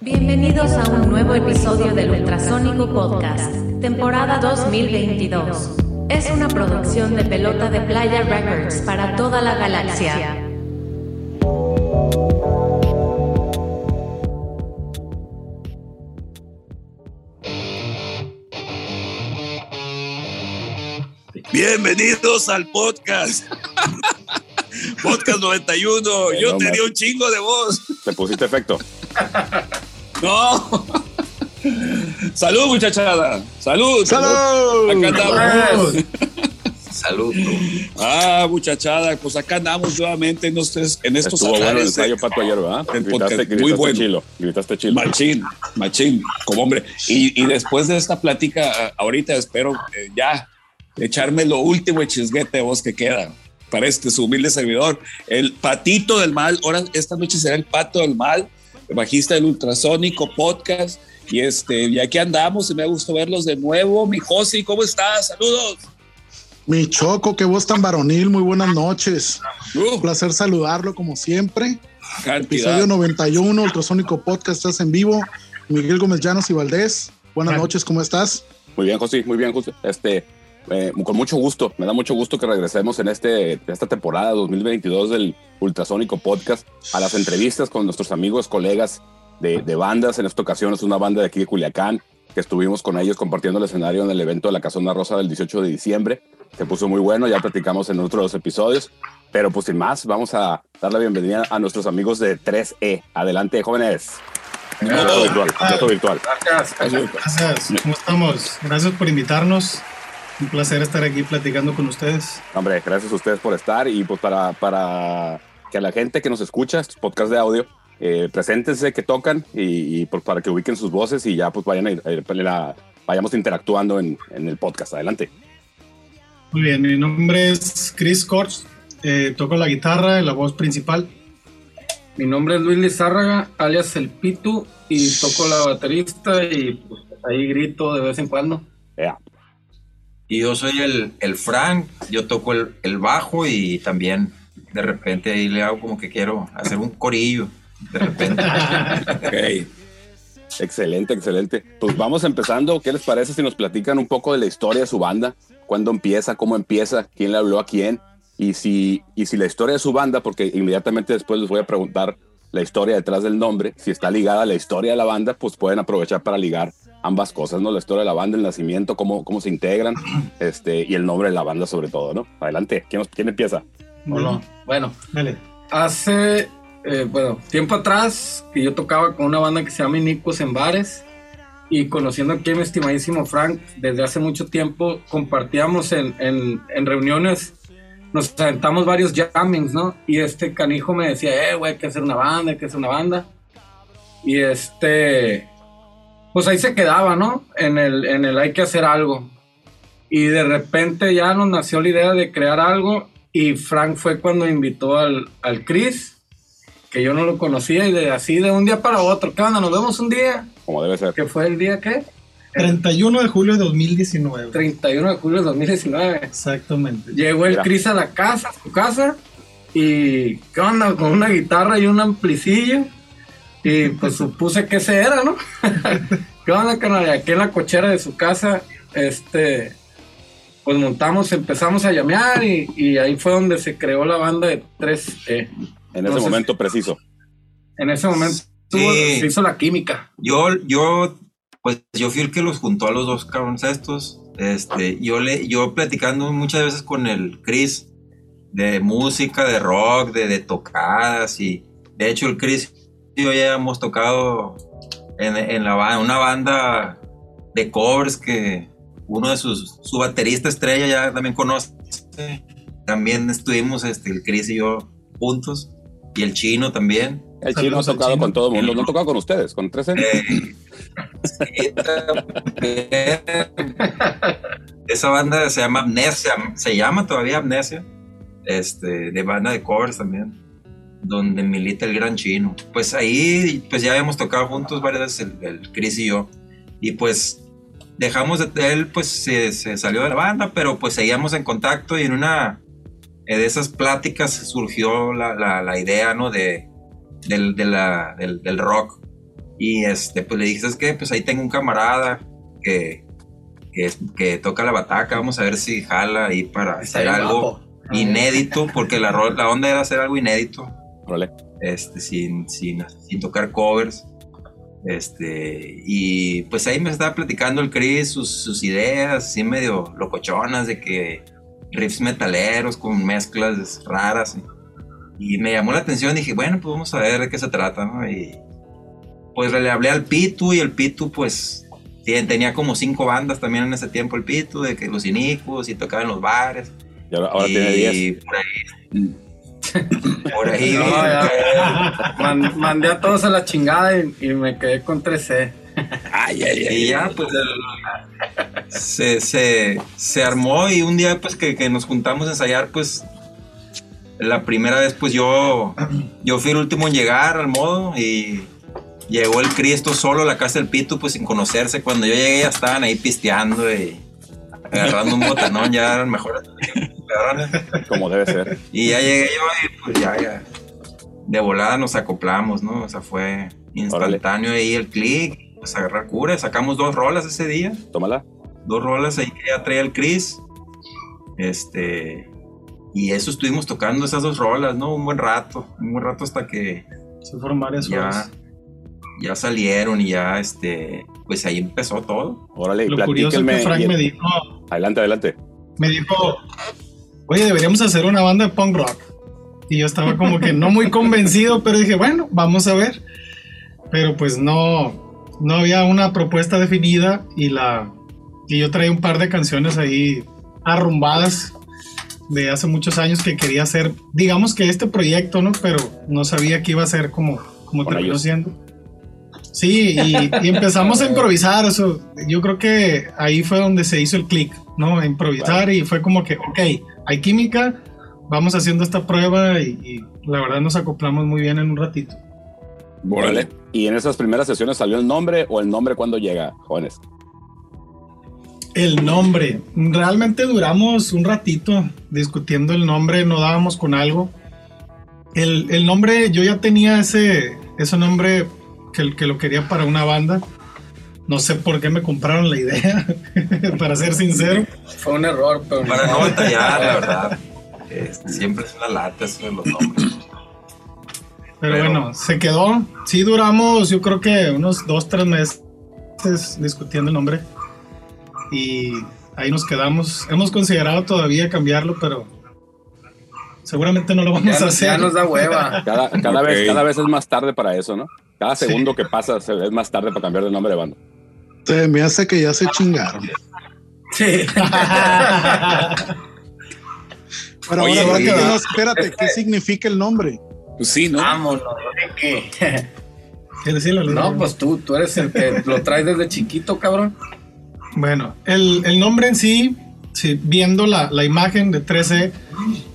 Bienvenidos a un nuevo episodio del Ultrasónico Podcast, temporada 2022. Es una producción de Pelota de Playa Records para toda la galaxia. Bienvenidos al podcast. Podcast 91. Yo hombre. tenía un chingo de voz. Te pusiste efecto. No. Salud, muchachada. Salud. ¡Salud! Acá andamos. Salud. Ah, muchachada, pues acá andamos nuevamente en estos, en estos Estuvo bueno el ensayo pato ayer, ¿verdad? del Gritaste, podcast. gritaste Muy bueno. chilo. Gritaste chilo. Machín, machín, como hombre. Y, y después de esta plática, ahorita espero eh, ya echarme lo último de chisguete de voz que queda para este su humilde servidor. El patito del mal, ahora esta noche será el pato del mal, bajista del ultrasónico podcast. Y este, y aquí andamos y me gusta verlos de nuevo. Mi Josi, ¿cómo estás? Saludos. Mi Choco, qué voz tan varonil, muy buenas noches. Uh, Un placer saludarlo como siempre. cantidad. Episodio 91, Ultrasónico Podcast, estás en vivo. Miguel Gómez Llanos y Valdés, buenas noches, ¿cómo estás? Muy bien, José, muy bien, José. Este, eh, con mucho gusto, me da mucho gusto que regresemos en este, esta temporada 2022 del Ultrasónico Podcast a las entrevistas con nuestros amigos, colegas de, de bandas. En esta ocasión es una banda de aquí de Culiacán, que estuvimos con ellos compartiendo el escenario en el evento de la Casona Rosa del 18 de diciembre. Se puso muy bueno, ya platicamos en otros episodios. Pero pues sin más, vamos a dar la bienvenida a nuestros amigos de 3E. Adelante, jóvenes. Abrazo virtual, virtual. Gracias, ¿cómo estamos? Gracias por invitarnos. Un placer estar aquí platicando con ustedes. Hombre, gracias a ustedes por estar y pues para, para que a la gente que nos escucha, estos podcasts de audio, eh, preséntense que tocan y, y, pues para que ubiquen sus voces y ya pues vayan a, ir- a ir- a- vayamos interactuando en, en el podcast. Adelante. Muy bien, mi nombre es Chris Kortz, eh, toco la guitarra y la voz principal. Mi nombre es Luis Lizárraga, alias El Pitu, y toco la baterista y pues, ahí grito de vez en cuando. Ea. Y yo soy el, el Frank, yo toco el, el bajo y también de repente ahí le hago como que quiero hacer un corillo. De repente. Ok. Excelente, excelente. Pues vamos empezando. ¿Qué les parece si nos platican un poco de la historia de su banda? ¿Cuándo empieza? ¿Cómo empieza? ¿Quién le habló a quién? Y si, y si la historia de su banda, porque inmediatamente después les voy a preguntar la historia detrás del nombre, si está ligada a la historia de la banda, pues pueden aprovechar para ligar ambas cosas, ¿no? La historia de la banda, el nacimiento, cómo, cómo se integran, este, y el nombre de la banda sobre todo, ¿no? Adelante, ¿quién, nos- quién empieza? Bueno, bueno Dale. hace, eh, bueno, tiempo atrás que yo tocaba con una banda que se llama Inicos en bares y conociendo aquí a mi estimadísimo Frank desde hace mucho tiempo, compartíamos en, en, en reuniones, nos aventamos varios jammings, ¿no? Y este canijo me decía, eh, güey, hay que hacer una banda, hay que hacer una banda. Y este, pues ahí se quedaba, ¿no? En el, en el hay que hacer algo. Y de repente ya nos nació la idea de crear algo y Frank fue cuando invitó al, al Chris, que yo no lo conocía y de así de un día para otro, ¿qué onda? Nos vemos un día, Como debe ser. que fue el día ¿qué? 31 de julio de 2019. 31 de julio de 2019. Exactamente. Llegó el Mira. Chris a la casa, a su casa, y ¿qué onda? Con una guitarra y un amplicillo. Y pues supuse que ese era, ¿no? ¿Qué onda, carnal? Y aquí en la cochera de su casa, este, pues montamos, empezamos a llamear y, y ahí fue donde se creó la banda de 3E. En ese momento preciso. En ese momento tuvo- se hizo la química. Yo, yo, pues yo fui el que los juntó a los dos cabrones estos. Este, yo le, yo platicando muchas veces con el Chris de música, de rock, de, de tocadas y de hecho el Chris yo ya hemos tocado en, en la ba- una banda de covers que uno de sus, su baterista estrella ya también conoce. También estuvimos este, el Chris y yo juntos y el chino también. El chino ha tocado chino. con todo el mundo. No ha tocado con ustedes, con 13. Eh. Esa banda se llama Amnesia, se llama todavía Amnesia, este, de banda de covers también, donde milita el gran chino. Pues ahí, pues ya habíamos tocado juntos varias veces el, el Chris y yo, y pues dejamos de él, pues se, se salió de la banda, pero pues seguíamos en contacto y en una, eh, de esas pláticas surgió la, la, la idea, ¿no? De, del, de la, del, del, rock. Y este, pues le dije, ¿sabes qué? Pues ahí tengo un camarada que, que, que toca la bataca, vamos a ver si jala ahí para hacer algo inédito, porque la, la onda era hacer algo inédito. Este, sin, sin, sin tocar covers. Este, y pues ahí me estaba platicando el Chris sus, sus, ideas, así medio locochonas, de que riffs metaleros con mezclas raras. Y me llamó la atención, dije, bueno, pues vamos a ver de qué se trata, ¿no? Y pues le hablé al Pitu y el Pitu, pues tenía como cinco bandas también en ese tiempo, el Pitu, de que los inicuos y tocaba en los bares. Y ahora, ahora y tiene 10. Por ahí. No, man, mandé a todos a la chingada y, y me quedé con 3C. Ay, ay, ay. Y ya, pues el, se, se, se, armó y un día, pues que, que, nos juntamos a ensayar, pues la primera vez, pues yo, yo fui el último en llegar al modo y llegó el Cristo solo a la casa del Pito, pues sin conocerse. Cuando yo llegué ya estaban ahí pisteando y agarrando un botanón, ya eran mejores. Como debe ser. Y ya llegué yo y pues ya, ya. De volada nos acoplamos, ¿no? O sea, fue instantáneo Órale. ahí el clic, pues agarrar cura. Sacamos dos rolas ese día. Tómala. Dos rolas ahí que ya traía el Chris. Este. Y eso estuvimos tocando esas dos rolas, ¿no? Un buen rato. Un buen rato hasta que. Se fueron varias ya, horas. Ya salieron y ya, este. Pues ahí empezó todo. Órale, Lo curioso es que Frank me dijo. Adelante, adelante. Me dijo, oye, deberíamos hacer una banda de punk rock. Y yo estaba como que no muy convencido, pero dije, bueno, vamos a ver. Pero pues no, no había una propuesta definida y la y yo traía un par de canciones ahí arrumbadas de hace muchos años que quería hacer, digamos que este proyecto, ¿no? Pero no sabía que iba a ser como, como terminó siendo. Sí, y, y, empezamos a improvisar, eso, yo creo que ahí fue donde se hizo el clic, ¿no? Improvisar vale. y fue como que, ok, hay química, vamos haciendo esta prueba y, y, la verdad nos acoplamos muy bien en un ratito. Vale. ¿Y en esas primeras sesiones salió el nombre o el nombre cuando llega, jóvenes? El nombre. Realmente duramos un ratito discutiendo el nombre, no dábamos con algo. El, el nombre, yo ya tenía ese, ese nombre que, que, lo quería para una banda. No sé por qué me compraron la idea, para ser sincero. Fue un error, pero para no detallar, la verdad. Eh, siempre es una lata eso de los nombres. Pero, Pero, bueno, se quedó. Sí, duramos, yo creo que unos dos, tres meses discutiendo el nombre. Y ahí nos quedamos. Hemos considerado todavía cambiarlo, pero seguramente no lo vamos ya, a hacer. Ya nos da hueva. Cada, cada, okay. vez, cada vez es más tarde para eso, ¿no? Cada segundo sí. que pasa es más tarde para cambiar de nombre de banda. Se me hace que ya se chingaron. Sí. Pero Oye, ahora, ahora no, espérate, ¿qué significa el nombre? Pues sí, ¿no? Vámonos, ¿qué? ¿Qué decirlo? No, pues tú, tú eres el que lo traes desde chiquito, cabrón. Bueno, el, el nombre en sí, sí viendo la, la, imagen de 13,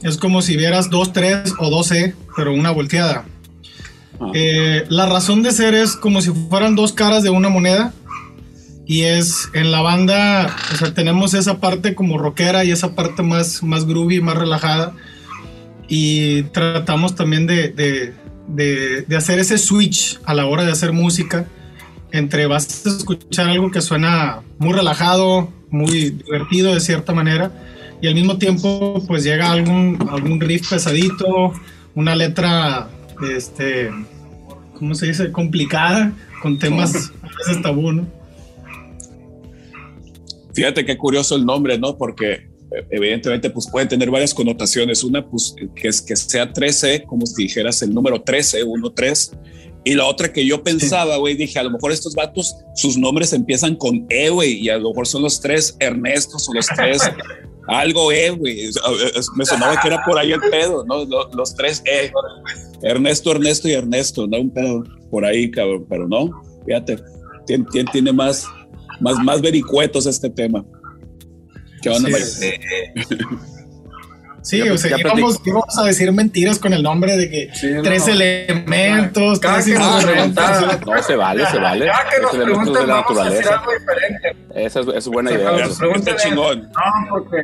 es como si vieras 2-3 o 2E, pero una volteada. Ah. Eh, la razón de ser es como si fueran dos caras de una moneda. Y es en la banda, o sea, tenemos esa parte como rockera y esa parte más, más groovy, más relajada. Y tratamos también de, de, de, de hacer ese switch a la hora de hacer música entre vas a escuchar algo que suena muy relajado, muy divertido de cierta manera, y al mismo tiempo pues llega algún, algún riff pesadito, una letra, este, ¿cómo se dice? Complicada, con temas a veces tabú, ¿no? Fíjate qué curioso el nombre, ¿no? Porque evidentemente pues puede tener varias connotaciones. Una pues que es que sea 13, como si dijeras el número 13, 1, 3 y la otra que yo pensaba, güey, dije, a lo mejor estos vatos, sus nombres empiezan con E, güey, y a lo mejor son los tres Ernestos o los tres algo E, güey. Me sonaba que era por ahí el pedo, ¿no? Los, los, tres E. Ernesto, Ernesto y Ernesto, ¿no? Un pedo por ahí, cabrón, pero no, fíjate, tiene, tiene más, más, más vericuetos este tema. ¿Qué onda, sí, Sí, o sea, íbamos, íbamos, a decir mentiras con el nombre de que sí, tres no. elementos, Cada tres que nos preguntan, No, se vale, se vale. Ya que nos pregunten, de la naturaleza. Esa es, es, buena idea. Está chingón. No, porque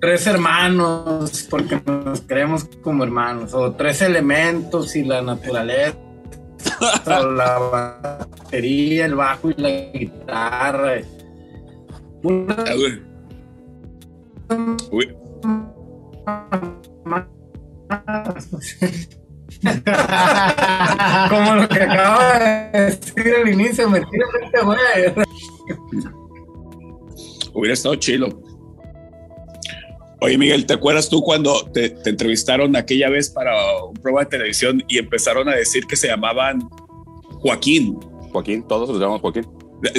tres hermanos, porque nos creemos como hermanos, o tres elementos y la naturaleza, o la batería, el bajo y la guitarra. Ah, güey. Uy, Como lo que acaba de decir al inicio, mentira, este güey. hubiera estado chilo. Oye, Miguel, ¿te acuerdas tú cuando te, te entrevistaron aquella vez para un programa de televisión y empezaron a decir que se llamaban Joaquín? Joaquín, todos los llamamos Joaquín.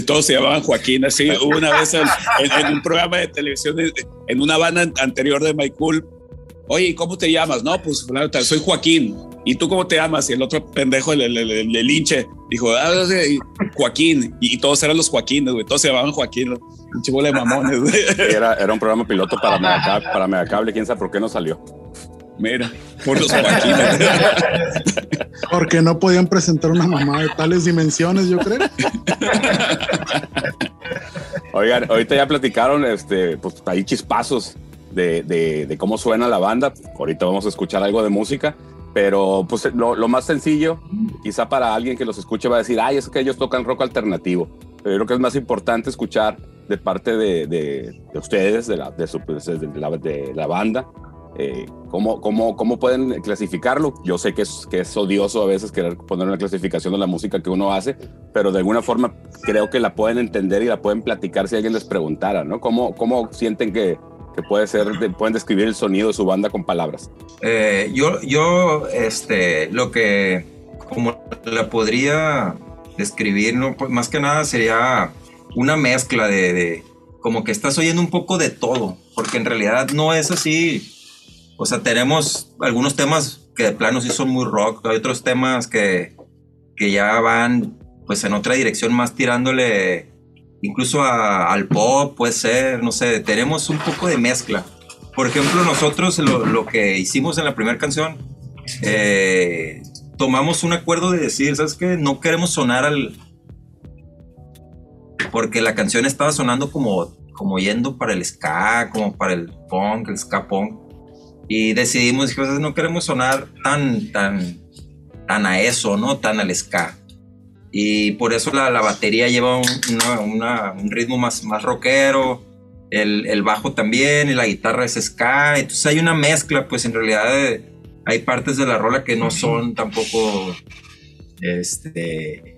Todos se llamaban Joaquín, así. Hubo una vez en, en- en un programa de televisión, en- una banda anterior de Cool. Oye, ¿y cómo te llamas? No, pues soy Joaquín. ¿Y tú cómo te llamas? Y el otro pendejo, el, el, el- el- linche, dijo, ah, sí, Joaquín. Y, y todos eran los Joaquines, güey. Todos se llamaban Joaquín. Pinche bola de mamones. Era, era un programa piloto para Megacable, para Megacable, quién sabe por qué no salió. Mira, por los Joaquines. Porque no podían presentar una mamá de tales dimensiones, yo creo. Oigan, ahorita ya platicaron, este, pues ahí chispazos de, de- de cómo suena la banda. Ahorita vamos a escuchar algo de música, pero pues lo, lo más sencillo, quizá para alguien que los escuche va a decir, ay, es que ellos tocan rock alternativo. Pero yo creo que es más importante escuchar de parte de, de- de ustedes, de la, su- pues, la, de la banda, eh, ¿cómo, cómo, cómo pueden clasificarlo. Yo sé que es, que es odioso a veces querer poner una clasificación de la música que uno hace, pero de alguna forma creo que la pueden entender y la pueden platicar si alguien les preguntara, ¿no? ¿Cómo, cómo sienten que, que puede ser, de- pueden describir el sonido de su banda con palabras? Eh, yo, yo, este, lo que como la podría describir, no, Pues, más que nada sería una mezcla de, de- como que estás oyendo un poco de todo, porque en realidad no es así. O sea, tenemos algunos temas que de plano sí son muy rock, hay otros temas que, que ya van pues en otra dirección más tirándole incluso al pop, puede ser, no sé, tenemos un poco de mezcla. Por ejemplo, nosotros lo, lo que hicimos en la primera canción, eh, tomamos un acuerdo de decir, ¿sabes qué? No queremos sonar al... Porque la canción estaba sonando como, como yendo para el ska, como para el punk, el ska punk. Y decidimos, dijimos, no queremos sonar tan, tan, tan a eso, ¿no? Tan al ska. Y por eso la, la batería lleva un, una- una- un ritmo más, más rockero, el, el bajo también, y la guitarra es ska. Entonces hay una mezcla, pues en realidad eh, hay partes de la rola que no son tampoco este,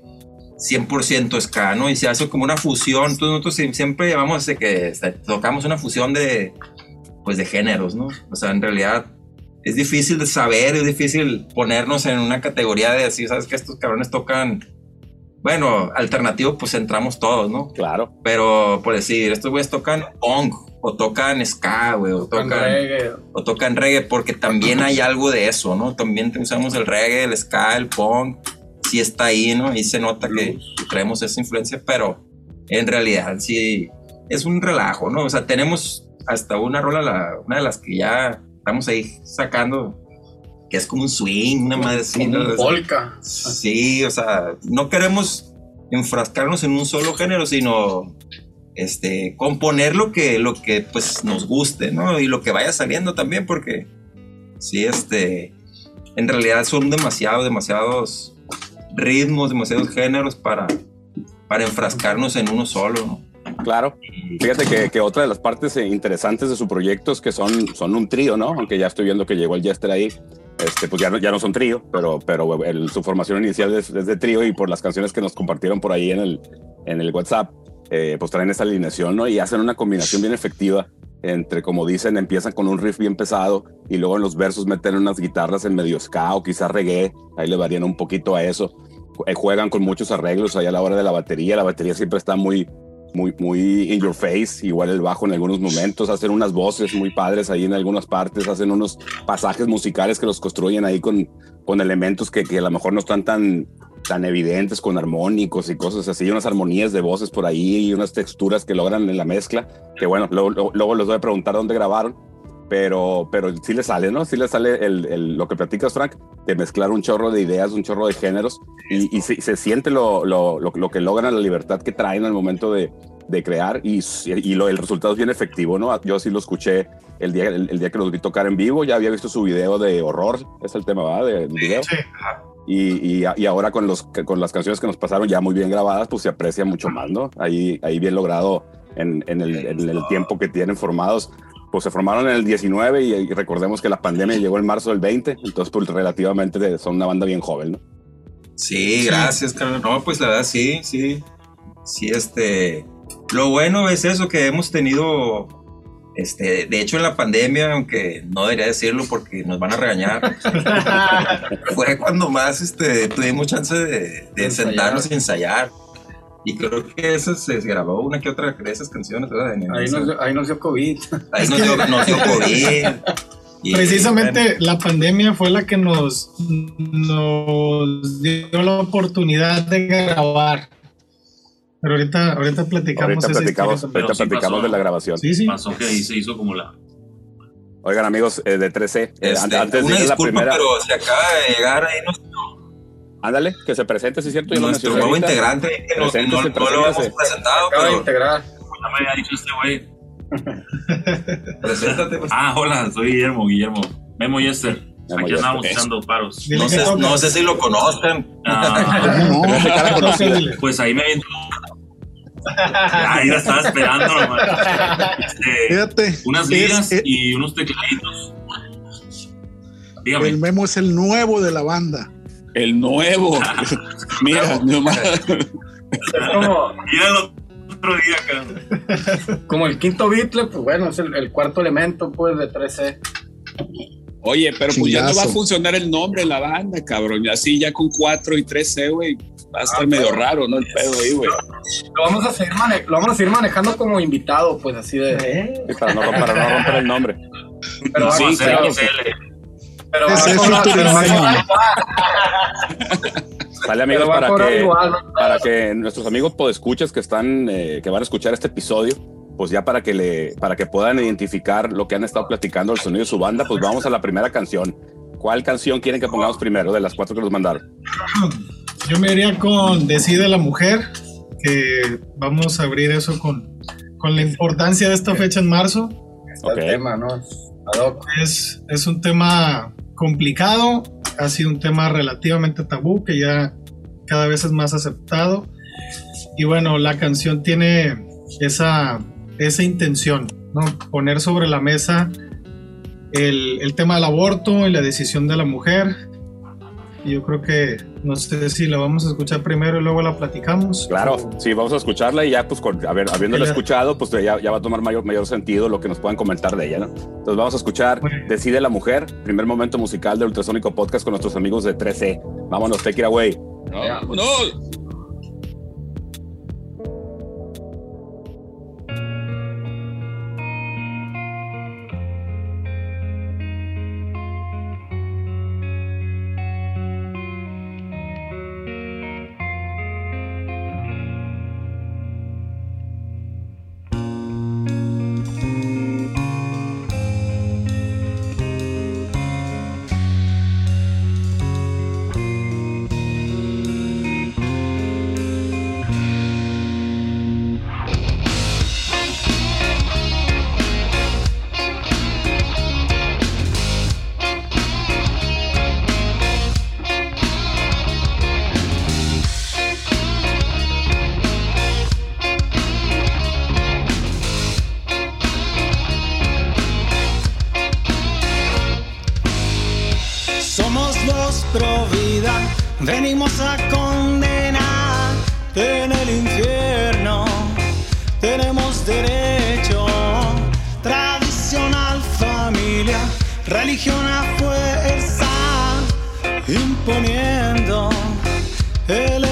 100% ska, ¿no? Y se hace como una fusión. Entonces nosotros sie- siempre llevamos de que este, tocamos una fusión de, pues de géneros, ¿no? O sea, en realidad es difícil de saber, es difícil ponernos en una categoría de decir, ¿sabes que Estos cabrones tocan, bueno, alternativo, pues entramos todos, ¿no? Claro. Pero por decir, estos güeyes tocan punk, o tocan ska, güey, o Con tocan, reggae. o tocan reggae, porque también hay algo de eso, ¿no? También usamos el reggae, el ska, el punk, sí está ahí, ¿no? Y se nota que traemos esa influencia, pero en realidad sí es un relajo, ¿no? O sea, tenemos hasta una rola, la- una de las que ya estamos ahí sacando, que es como un swing, una madre así, un polka. Sí, o sea, no queremos enfrascarnos en un solo género, sino este, componer lo que, lo que pues nos guste, ¿no? Y lo que vaya saliendo también, porque sí, este, en realidad son demasiados, demasiados ritmos, demasiados géneros para, para enfrascarnos en uno solo, ¿no? Claro. Fíjate que, otra de las partes eh, interesantes de su proyecto es que son, son un trío, ¿no? Aunque ya estoy viendo que llegó el Jester ahí. Este, pues ya no, ya no son trío, pero, pero su formación inicial es, es de trío y por las canciones que nos compartieron por ahí en el, en el WhatsApp, eh, pues traen esa alineación, ¿no? Y hacen una combinación bien efectiva entre, como dicen, empiezan con un riff bien pesado y luego en los versos meten unas guitarras en medio ska o quizás reggae, ahí le varían un poquito a eso. Eh, Juegan con muchos arreglos ahí a la hora de la batería, la batería siempre está muy, muy, muy in your face, igual el bajo en algunos momentos, hacen unas voces muy padres ahí en algunas partes, hacen unos pasajes musicales que los construyen ahí con, con elementos que, que a lo mejor no están tan, tan evidentes, con armónicos y cosas así, unas armonías de voces por ahí y unas texturas que logran en la mezcla, que bueno, luego, luego, les voy a preguntar dónde grabaron, pero, pero sí le sale, ¿no? Sí le sale el, el- lo que platicas, Frank, de mezclar un chorro de ideas, un chorro de géneros, y, y se, se siente lo, lo, lo, lo que logran, la libertad que traen al momento de, de crear y, y lo, el resultado es bien efectivo, ¿no? Yo sí lo escuché el día, el, día que los vi tocar en vivo, ya había visto su video de horror, es el tema, ¿verdad? De, video. Sí. Y, y, y, ahora con, los, con las canciones que nos pasaron ya muy bien grabadas, pues se aprecia mucho más, ¿no? Ahí, ahí bien logrado en, en, el, en el tiempo que tienen formados pues se formaron en el 19 y, recordemos que la pandemia llegó en marzo del 20, entonces pues relativamente son una banda bien joven, ¿no? Sí, gracias, Carlos. No, pues la verdad sí, sí, sí, este, lo bueno es eso que hemos tenido, este, de hecho en la pandemia, aunque no debería decirlo porque nos van a regañar, fue cuando más, este, tuvimos chance de, de sentarnos y ensayar. Y creo que eso se grabó una que otra de esas canciones, ¿verdad? Ahí nos, ahí nos dio COVID. Ahí nos dio, nos dio COVID. Precisamente la pandemia fue la que nos, nos dio la oportunidad de grabar. Pero ahorita, ahorita platicamos. Ahorita platicamos, ahorita platicamos de la grabación. Sí, sí. Pasó que ahí se hizo como la. Oigan, amigos eh, de 13, eh, este, antes de la primera. Pero se acaba de llegar ahí, no Ándale, que se presente, si es cierto. Nuestro nuevo integrante, que no, no, no, lo hemos presentado. Acaba pero... integrar. Ya me había dicho este güey. Preséntate. Pues. Ah, hola, soy Guillermo, Guillermo. Memo Yester. Aquí andamos echando paros. No sé, no sé si lo conozcan. Ah, no, pues ahí me viento. Ahí la estaba esperando, este, Fíjate. Unas ligas y unos tecladitos. Dígame. El Memo es el nuevo de la banda. El nuevo. Mira, nomás. Como, mira el otro día acá. Como el quinto Beatle, pues bueno, es el, cuarto elemento, pues, de 13. Oye, pero pues ya no va a funcionar el nombre de la banda, cabrón. Así ya con 4 y 13, güey, va a estar ah, medio raro, ¿no? El pedo ahí, güey. Lo vamos a seguir, lo vamos a seguir manejando como invitado, pues así de. Sí, para, no, para no romper el nombre. Pero sí, claro. Pero vamos Vale amigos para que, para que nuestros amigos podescuchas que están eh, que van a escuchar este episodio, pues ya para que le para que puedan identificar lo que han estado platicando el sonido de su banda, pues vamos a la primera canción. ¿Cuál canción quieren que pongamos primero de las cuatro que nos mandaron? Yo me iría con Decide la mujer, que vamos a abrir eso con, con la importancia de esta fecha en marzo. Okay. tema, ¿no? Es, es un tema complicado, ha sido un tema relativamente tabú que ya cada vez es más aceptado. Y bueno, la canción tiene esa, esa intención, ¿no? Poner sobre la mesa el, el tema del aborto y la decisión de la mujer, yo creo que no sé si la vamos a escuchar primero y luego la platicamos. Claro, sí, vamos a escucharla y ya, pues, con, a ver, habiéndola escuchado, pues ya, ya, va a tomar mayor, mayor sentido lo que nos puedan comentar de ella, ¿no? Entonces vamos a escuchar Decide la Mujer, primer momento musical de Ultrasónico Podcast con nuestros amigos de 13. Vámonos, take it away. Vámonos. Venimos religión a fuerza, imponiendo el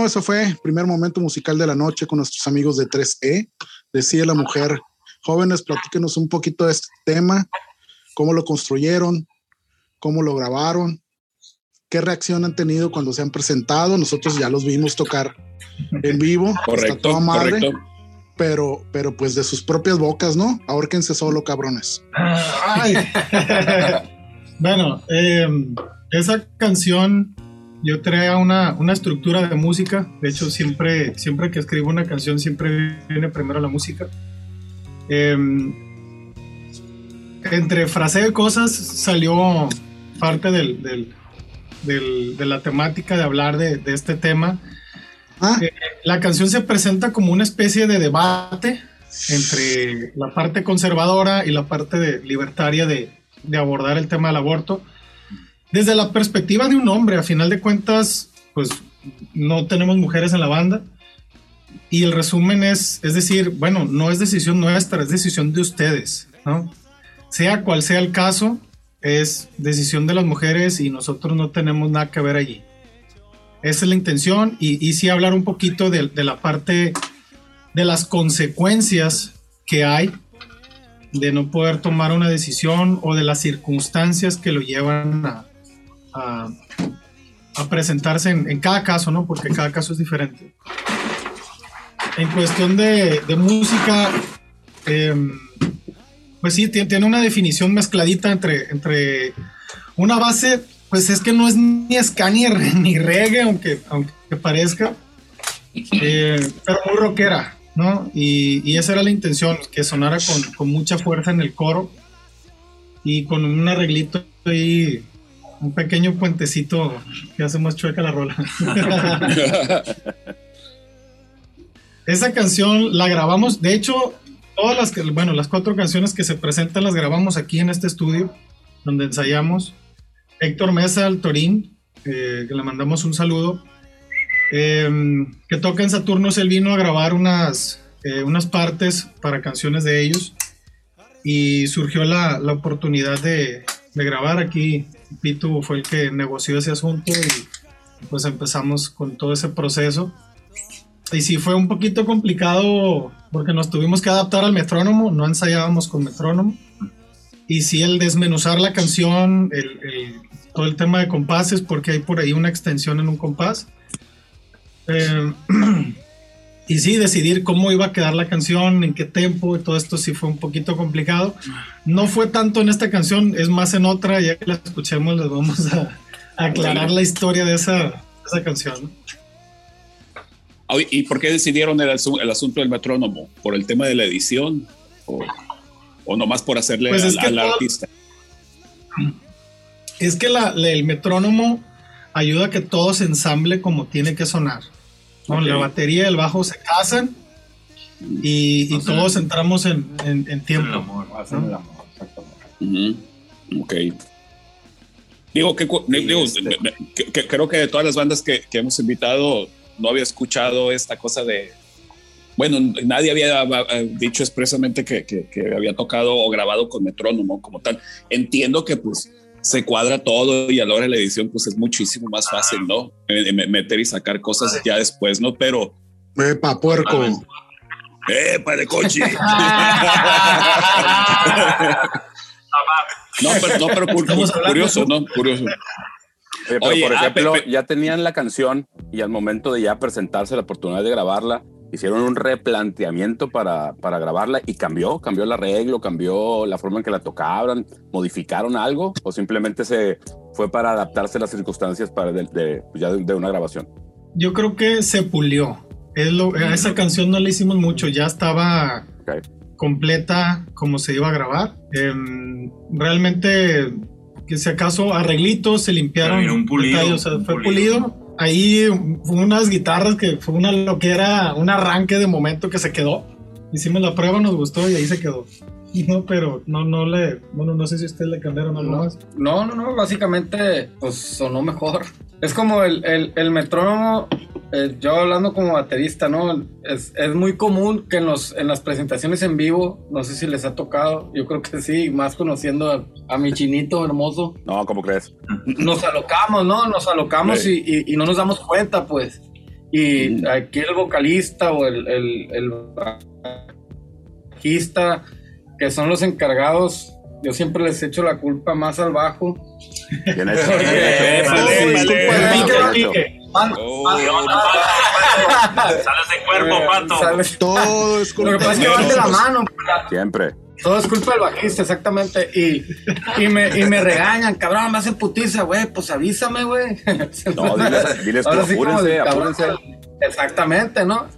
Bueno, eso fue el primer momento musical de la noche con nuestros amigos de 3E. Decía la mujer, jóvenes, platíquenos un poquito de este tema, cómo lo construyeron, cómo lo grabaron, qué reacción han tenido cuando se han presentado. Nosotros ya los vimos tocar en vivo. está Correcto, toda madre, correcto. Pero, pero pues de sus propias bocas, ¿no? Ahórquense solo, cabrones. Ay. bueno, eh, esa canción yo traía una, una estructura de música. De hecho, siempre, siempre que escribo una canción, siempre viene primero la música. Eh, entre frase de cosas salió parte del, del- del- de la temática de hablar de, de este tema. Ah, Eh, la canción se presenta como una especie de debate entre la parte conservadora y la parte de- libertaria de, de abordar el tema del aborto. Desde la perspectiva de un hombre, a final de cuentas, pues no tenemos mujeres en la banda. Y el resumen es, es decir, bueno, no es decisión nuestra, es decisión de ustedes, ¿no? Sea cual sea el caso, es decisión de las mujeres y nosotros no tenemos nada que ver allí. Esa es la intención y, y sí hablar un poquito de, de la parte de las consecuencias que hay de no poder tomar una decisión o de las circunstancias que lo llevan a, a- presentarse en, cada caso, ¿no? Porque cada caso es diferente. En cuestión de, música, em, pues sí, tiene, una definición mezcladita entre, entre una base, pues es que no es ni ska ni, re- ni reggae, aunque, aunque parezca, eh, pero muy rockera, ¿no? Y, y esa era la intención, que sonara con, con mucha fuerza en el coro y con un arreglito ahí, un pequeño puentecito que hace más chueca la rola. Esa canción la grabamos, de hecho, todas las que, bueno, las cuatro canciones que se presentan las grabamos aquí en este estudio, donde ensayamos. Héctor Mesa, el Torín, eh, que le mandamos un saludo, eh, que toca en Saturnos, él vino a grabar unas, eh, unas partes para canciones de ellos y surgió la, la oportunidad de, de grabar aquí. Pitu fue el que negoció ese asunto y pues empezamos con todo ese proceso. Y sí fue un poquito complicado porque nos tuvimos que adaptar al metrónomo, no ensayábamos con metrónomo. Y sí el desmenuzar la canción, el, el- todo el tema de compases, porque hay por ahí una extensión en un compás. Eh, y sí, decidir cómo iba a quedar la canción, en qué tempo, y todo esto sí fue un poquito complicado. No fue tanto en esta canción, es más en otra, ya que la escuchemos les vamos a, a aclarar la historia de esa, de esa canción. ¿Y por qué decidieron el, asu- el asunto del metrónomo? ¿Por el tema de la edición? ¿O, o nomás por hacerle Pues es al, al artista? Es que la- el metrónomo ayuda a que todo se ensamble como tiene que sonar. ¿No? Ok. La batería y el bajo se casan y, y O sea, todos entramos en, en- en El tiempo. amor. Hacen el amor, exactamente. Ujú. Ok. Digo, que, digo, que- que creo que de todas las bandas que, que hemos invitado, no había escuchado esta cosa de. Bueno, nadie había eh, dicho expresamente que, que- que había tocado o grabado con metrónomo como tal. Entiendo que pues se cuadra todo y a la hora de la edición pues es muchísimo más fácil, ¿no? Meter y sacar cosas ya después, ¿no? Pero... Epa, puerco. ¡Epa, de coche! No, pero, no, pero curioso, ¿no? Curioso. Oye, pero Oye, por ah, ejemplo, ya tenían la canción y al momento de ya presentarse la oportunidad de grabarla, hicieron un replanteamiento para, para grabarla y cambió, cambió el arreglo, cambió la forma en que la tocaban, modificaron algo o simplemente se fue para adaptarse a las circunstancias para de, de- ya de, de una grabación. Yo creo que se pulió. Es lo- a esa canción no le hicimos mucho, ya estaba Ok. completa como se iba a grabar. Em, realmente, que si acaso arreglitos se limpiaron. Un pulido, detalles, o sea, un fue pulido. pulido. Ahí unas guitarras que fue una lo que era un arranque de momento que se quedó. Hicimos la prueba, nos gustó y ahí se quedó. No, pero no, no le, bueno, no sé si ustedes le cambiaron algo más. No, no, no, básicamente pues sonó mejor. Es como el, el, el metrónomo, eh, yo hablando como baterista, ¿no? Es, es muy común que en, los, en las presentaciones en vivo, no sé si les ha tocado, yo creo que sí, más conociendo a, a mi chinito hermoso, No, ¿cómo crees? nos alocamos, ¿no? Nos alocamos Sí. y, y- y no nos damos cuenta, pues. Y aquí el vocalista o el, el, el bajista, que son los encargados, yo siempre les echo la culpa más al bajo. Bien hecho. Bien hecho. Bien hecho. Oh, de cuerpo, Eh, pato. sales- Todo es Lo que culpa pasa es que van de la mano. Siempre. Todo es culpa del bajista, exactamente. Y, y, me, y me regañan, cabrón, me hacen putiza, güey. Pues avísame, güey. No, diles, diles tú, sí de apúrense. Exactamente, ¿no?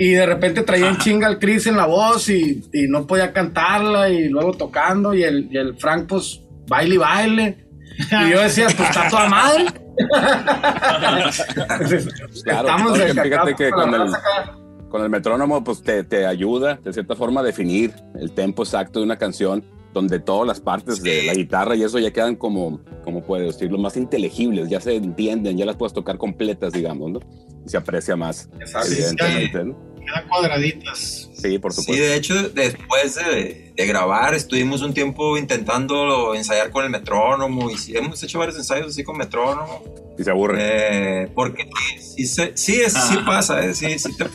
Y de repente traían chinga al Chris en la voz y, y no podía cantarla y luego tocando y el, y el Frank pues baile y baile. Y yo decía, pues está toda madre. Claro, Estamos no, de que acá, fíjate que con el, con el metrónomo pues te, te ayuda de cierta forma a definir el tempo exacto de una canción donde todas las partes de la guitarra y eso ya quedan como, como puedo decirlo, más inteligibles, ya se entienden, ya las puedes tocar completas, digamos, ¿no? Y se aprecia más, Exacto. evidentemente, ¿no? Quedan cuadraditas. Sí, por Sí, supuesto. de hecho, después de, de grabar, estuvimos un tiempo intentando ensayar con el metrónomo y sí, hemos hecho varios ensayos así con metrónomo. Y se aburre. Eh, porque sí, sí, sí, es- sí pasa, eh, sí, sí, te-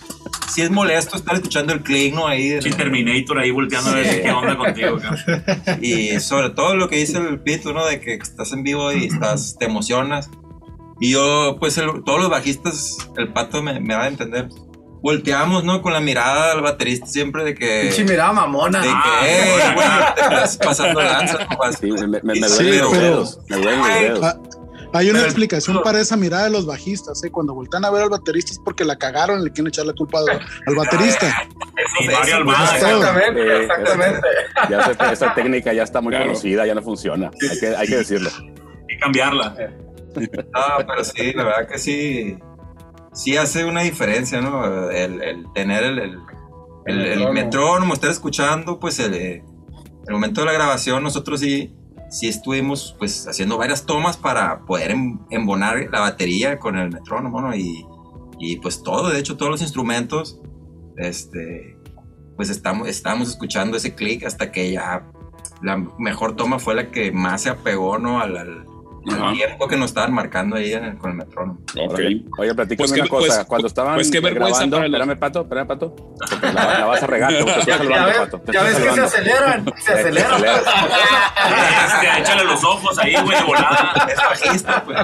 sí es molesto estar escuchando el click, ¿no? Ahí. de- Sí, Terminator ahí volteando a ver qué onda contigo. cabrón. y sobre todo lo que dice el Pito, ¿no? De que estás en vivo y estás, te emocionas. Y yo, pues, el- todos los bajistas, el pato me, me va a entender. Volteamos, ¿no? Con la mirada al baterista siempre de que. Pinche mirada mamona. De que, Ah, eh, güey, te estás pasando lanza. Sí, me, me, me Sí, duelen los pero- dedos. Me duelen los dedos. Ah, Hay una Pero- explicación para esa mirada de los bajistas, ¿eh? Cuando voltean a ver al baterista es porque la cagaron y le quieren echar la culpa al, al baterista. Sí, Mario Almada. Exactamente, Eh, exactamente. Ya se- esa técnica ya está muy Claro. conocida, ya no funciona. Hay que, hay que decirlo. Hay que cambiarla. No, pero sí, la verdad que sí. Sí hace una diferencia, ¿no? El, el tener el, el, Metrónomo. estar escuchando, pues el, eh, el momento de la grabación, nosotros sí, sí estuvimos pues haciendo varias tomas para poder em- embonar la batería con el metrónomo, ¿no? Y, y pues todo, de hecho, todos los instrumentos, este, pues estamos, estábamos escuchando ese clic hasta que ya la mejor toma fue la que más se apegó, ¿no? Al, al- tiempo que nos estaban marcando ahí en el- con el metrónomo. Oye, platícame Pues una cosa. pues- Cuando estaban pues qué vergüenza grabando, para los- espérame, Pato, espérame, Pato. porque La, la vas a regar, te, Ya, ves, Pato. te ya estoy ves que se aceleran, se Te aceleran. Este, échale los ojos ahí, güey, de volada. Es bajista, pues.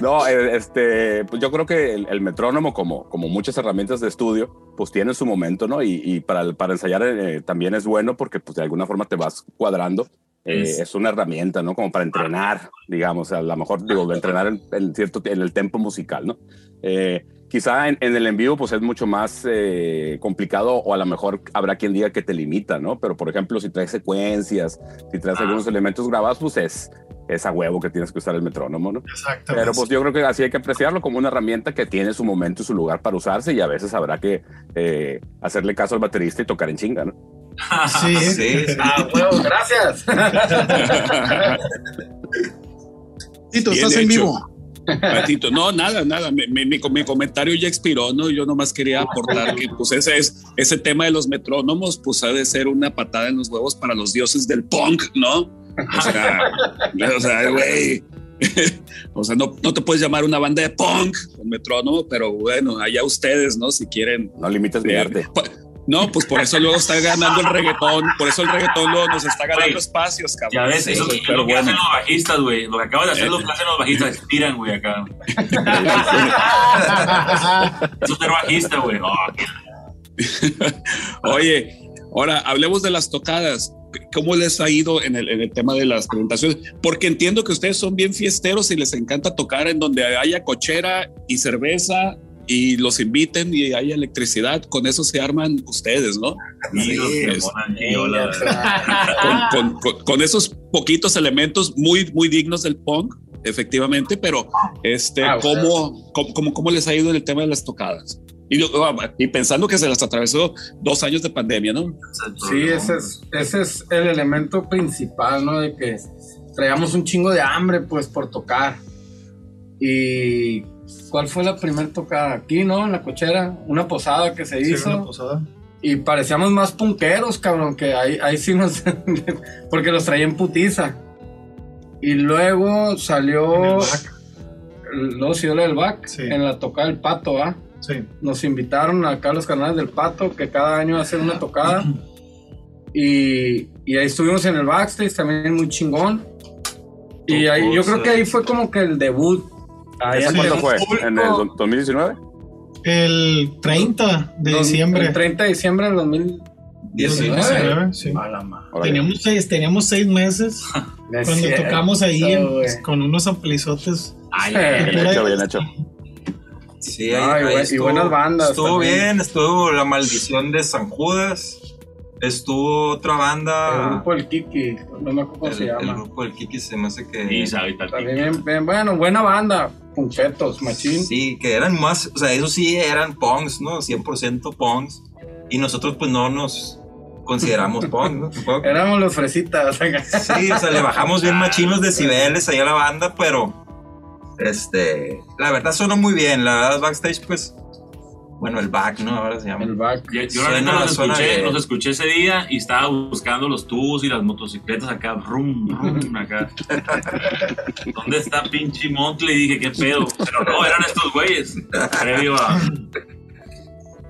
No, eh, este, pues yo creo que el, el metrónomo, como, como muchas herramientas de estudio, pues tiene su momento, ¿no? Y, y para, para ensayar eh, también es bueno porque pues de alguna forma te vas cuadrando. Eh, Es- es una herramienta, ¿no? Como para entrenar, digamos, a lo mejor, digo, entrenar en, en cierto, en el tempo musical, ¿no? Eh, quizá en, en el en vivo, pues es mucho más eh, complicado o a lo mejor habrá quien diga que te limita, ¿no? Pero, por ejemplo, si traes secuencias, si traes Ah. algunos elementos grabados, pues es, es a huevo que tienes que usar el metrónomo, ¿no? Exactamente. Pero pues yo creo que así hay que apreciarlo como una herramienta que tiene su momento y su lugar para usarse y a veces habrá que eh, hacerle caso al baterista y tocar en chinga, ¿no? Sí. Sí. Ah, huevo, gracias. Tito, Bien estás en hecho. vivo. Patito, no, nada, nada. Mi, mi- mi- mi comentario ya expiró, ¿no? Yo nomás quería aportar que, pues, ese es ese tema de los metrónomos, pues, ha de ser una patada en los huevos para los dioses del punk, ¿no? O sea, o sea, güey. O sea, no, no te puedes llamar una banda de punk con metrónomo, pero bueno, allá ustedes, ¿no? Si quieren. No limites mi eh, arte. pa- No, pues por eso luego está ganando el reggaetón, por eso el reggaetón luego nos está ganando Güey, espacios, cabrón. Ya ves, Sí, eso es lo que bueno. hacen los bajistas, güey. Lo que acaban de hacer lo que hacen los bajistas, estiran, güey, acá. Eso es ser bajista, güey. Oh, Oye, ahora hablemos de las tocadas. ¿Cómo les ha ido en el, en el tema de las presentaciones? Porque entiendo que ustedes son bien fiesteros y les encanta tocar en donde haya cochera y cerveza y los inviten y haya electricidad. Con eso se arman ustedes, ¿no? amigos que es- molan chiola, con, con- con- con esos poquitos elementos muy, muy dignos del punk, efectivamente, pero este, Ah, ¿cómo, cómo, cómo- cómo les ha ido en el tema de las tocadas? Y, yo- y pensando que se las atravesó dos años de pandemia, ¿no? Sí, ese es, ese es el elemento principal, ¿no? De que traíamos un chingo de hambre, pues, por tocar. Y ¿cuál fue la primera tocada? Aquí, ¿no? En la cochera, una posada que se Sí, hizo. una posada. Y parecíamos más punqueros, cabrón, que ahí, ahí sí nos... porque los traía en putiza. Y luego salió... Luego siguió la del back, Sí. en la tocada del pato, ¿ah? Sí. Nos invitaron acá a los canales del pato, que cada año hacen una tocada. Y, y ahí estuvimos en el backstage, también muy chingón. Y ahí, yo creo que ahí fue como que el debut. ¿Esa ante cuándo fue? público, ¿En el do- 2019? El 30 de don- diciembre. El 30 de diciembre del 2019. 2019, sí. Teníamos seis, teníamos seis meses cuando cierto, tocamos ahí en- güey. con unos amplizotes. Ay, Bien hecho, bien hecho. Sí, Ay, ahí y buenas bandas Estuvo también. bien, estuvo La Maldición de San Judas. Estuvo otra El banda. grupo del Kiki, no me acuerdo cómo el, se el llama. grupo del Kiki se me hace que. Tal. También bien, bien, bueno, buena banda, punquetos, machín. Sí, que eran más, o sea, eso sí eran punks, ¿no? 100% punks. Y nosotros pues no nos consideramos punk, ¿no? Tampoco. Éramos los fresitas. Sí, o sea, le bajamos bien machín los decibeles ahí a la banda, pero este, la verdad sonó muy bien, la verdad backstage pues, bueno, el back, ¿no? Ahora se llama. El back. Yo, yo la Suena- los suena escuché, bien. los escuché ese día y estaba buscando los tubos y las motocicletas acá, rum, rum, acá. ¿Dónde está pinche Montle? Y dije, ¿qué pedo? Pero no, eran estos güeyes. Previo a.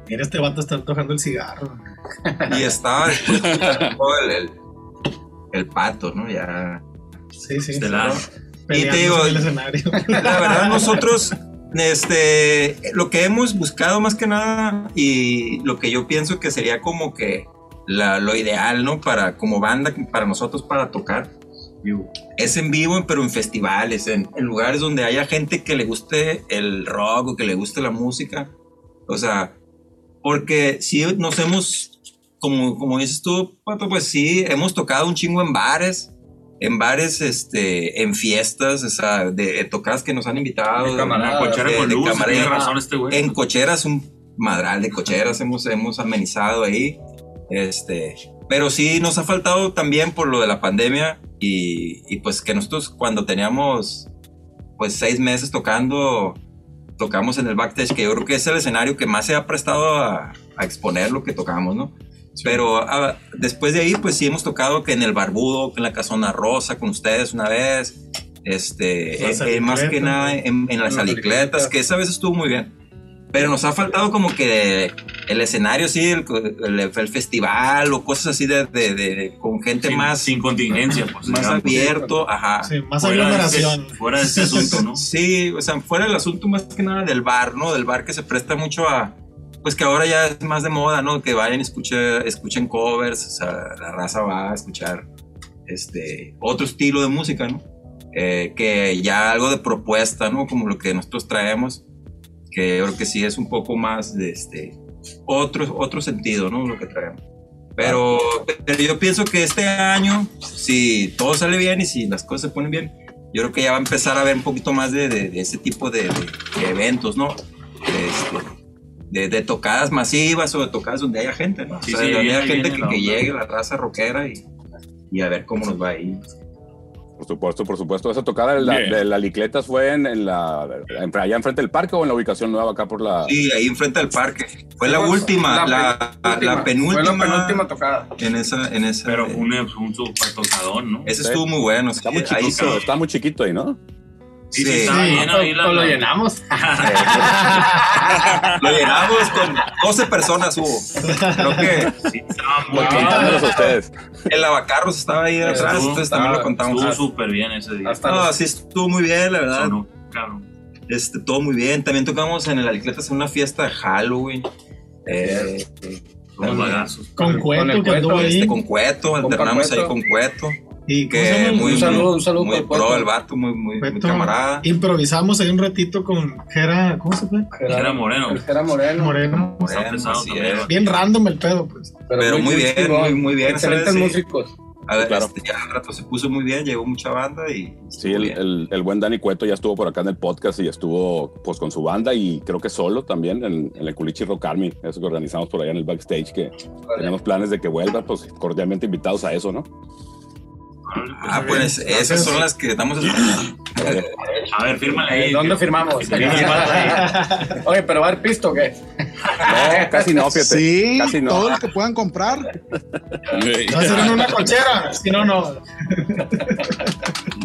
Mira, este vato está tocando el cigarro. Y estaba después el, el, el pato, ¿no? Ya. Sí, sí. Estelar. Peleándose digo- en el escenario. La verdad, nosotros, este, lo que hemos buscado más que nada y lo que yo pienso que sería como que la- lo ideal, ¿no? Para, como banda, para nosotros para tocar, es en vivo, pero en festivales, en, en lugares donde haya gente que le guste el rock o que le guste la música. O sea, porque sí nos hemos, como, como dices tú, Pato, pues sí, hemos tocado un chingo en bares, en bares, este, en fiestas, o sea, de, de tocadas que nos han invitado. De camaradas, Una cochera de- con luz, camarera. tiene razón este güey. En cocheras, un madral de cocheras hemos, hemos amenizado ahí. Este, pero sí nos ha faltado también por lo de la pandemia y, y pues que nosotros cuando teníamos pues seis meses tocando, tocamos en el backstage, que yo creo que es el escenario que más se ha prestado a, a exponer lo que tocamos, ¿no? Pero ah, después de ahí, pues sí hemos tocado que en el Barbudo, que en la Casona Rosa, con ustedes una vez, este, eh, eh, más que nada en, en las Las alicletas, que esa vez estuvo muy bien. Pero nos ha faltado como que el escenario, sí, el, el- el festival o cosas así de, de- de- con gente sin, más, sin contingencia, pues. más digamos. abierto, ajá. Sí, más Fuera de este- aglomeración. Fuera de este asunto, ¿no? Sí, o sea, fuera el asunto más que nada del bar, ¿no? Del bar que se presta mucho a, pues que ahora ya es más de moda, ¿no? Que vayan escuchen, escuchen covers, o sea, la raza va a escuchar este, otro estilo de música, ¿no? Eh, que ya algo de propuesta, ¿no? Como lo que nosotros traemos, que yo creo que sí es un poco más de este, otro, otro sentido, ¿no? Lo que traemos. Pero, pero yo pienso que este año, si todo sale bien y si las cosas se ponen bien, yo creo que ya va a empezar a haber un poquito más de, de- de ese tipo de- de eventos, ¿no? Este, de, de tocadas masivas o de tocadas donde haya gente, ¿no? Sí, o sea, sí, donde viene- haya gente que, la que llegue, la raza rockera y, y a ver cómo nos va ahí. Por supuesto, por supuesto. Esa tocada de, la, de las licletas fue en, en la, en- allá enfrente del parque o en la ubicación nueva acá por la... Sí, ahí enfrente del parque. Fue la última, la, la, penúltima. Fue la penúltima tocada. En esa, en esa. Pero fue un, un super tocadón, ¿no? Ese estuvo muy bueno. Está muy chiquito, sí. está muy chiquito ahí, ¿no? Sí, sí, Sí. estaba Sí. lleno ahí la- O lo llenamos. Lo llenamos con 12 personas hubo. Creo que Sí, estaba muy Wow. bien. Contándolos a ustedes. el lavacarros estaba ahí atrás, Estuvo- entonces también lo contamos. Estuvo súper bien ese día. Hasta No, los- sí estuvo muy bien, la verdad. Sonó, cabrón. Este, todo muy bien. También tocamos en el Alicletas en una fiesta de Halloween. Eh. Con Con el que anduvo cuento, ahí. este, con Cueto, alternamos ahí Cueto. con Cueto. Y ¿cómo se Que llama? muy, Un saludo, un saludo muy pro el vato, muy, muy, camarada. Improvisamos ahí un ratito con Jera, ¿cómo se fue? Era moreno. Era moreno. Moreno. Moreno. Bien random el pedo, pues. Pero muy bien, muy- muy bien, Excelentes músicos. A ver, Claro. este, ya al rato se puso muy bien, llegó mucha banda y Sí, el, el- el buen Dani Cueto ya estuvo por acá en el podcast y estuvo pues con su banda y creo que solo también en, en el Culichi Rock Army, eso que organizamos por allá en el backstage, que tenemos planes de que vuelva, pues cordialmente invitados a eso, ¿no? Ah, pues esas son las que damos esperando. A ver, fírmale ahí. Eh, ¿Dónde firmamos? Oye, pero va a haber pisto o qué? No, casi no, fíjate. Sí, casi no. todo lo que puedan comprar. Va a ser en una cochera. Si no, no.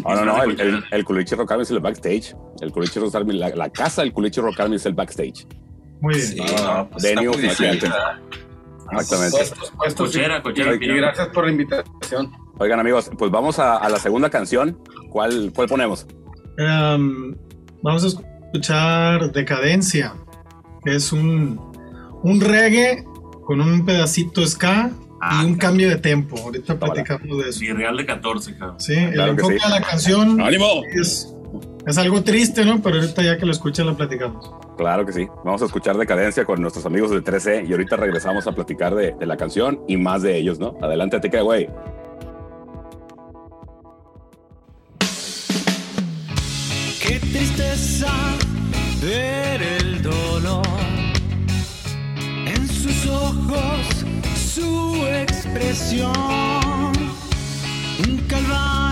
No, no, no, el, el, el Rock es el backstage. El Rock Army, la, la casa del Culichi Rock es el backstage. Muy bien. Sí, no, pues. Exactamente. Puestos, puestos. Cochera, cochera, Y, y gracias por la invitación. Oigan, amigos, pues vamos a, a la segunda canción. ¿Cuál, cuál ponemos? Um, vamos a escuchar Decadencia, que es un, un reggae con un pedacito ska Ah, y un cambio de tempo. Ahorita platicamos de eso. Mi real de 14, cabrón. Sí, el Claro enfoque sí. de la canción ¡Ánimo! es, es algo triste, ¿no? Pero ahorita ya que lo escuchan lo platicamos. Claro que sí. Vamos a escuchar Decadencia con nuestros amigos de 13 y ahorita regresamos a platicar de, de la canción y más de ellos, ¿no? Adelante, te queda, güey. Qué tristeza ver el dolor. En sus ojos, su expresión, un calvario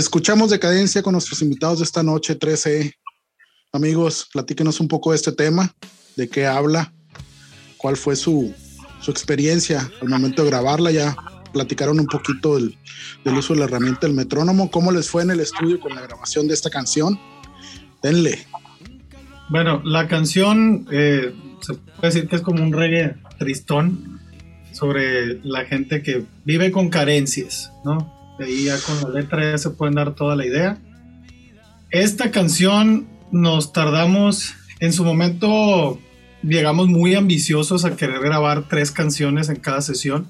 Escuchamos Decadencia con nuestros invitados de esta noche, 13. Amigos, platíquenos un poco de este tema, de qué habla, cuál fue su, su experiencia al momento de grabarla. Ya platicaron un poquito del, uso de la herramienta del metrónomo, cómo les fue en el estudio con la grabación de esta canción. Denle. Bueno, la canción eh, se puede decir que es como un reggae tristón sobre la gente que vive con carencias, ¿no? Ahí ya con la letra ya se pueden dar toda la idea. Esta canción nos tardamos, en su momento llegamos muy ambiciosos a querer grabar tres canciones en cada sesión.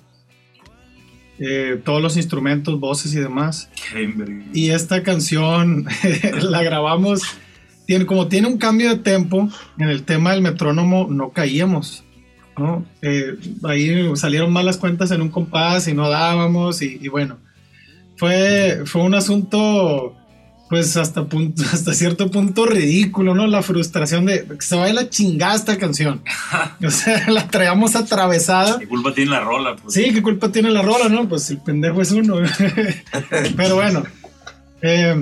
Eh, todos los instrumentos, voces y demás. Y esta canción la grabamos, tiene, como tiene un cambio de tempo, en el tema del metrónomo no caíamos. ¿no? Eh, ahí salieron malas cuentas en un compás y no dábamos y, y bueno, fue, fue un asunto pues hasta, punto, hasta cierto punto ridículo, ¿no? La frustración de que se vaya la chingada esta canción. o sea, la traíamos atravesada. ¿Qué culpa tiene la rola? Pues? Sí, ¿qué culpa tiene la rola, no? Pues el pendejo es uno. Pero bueno, eh,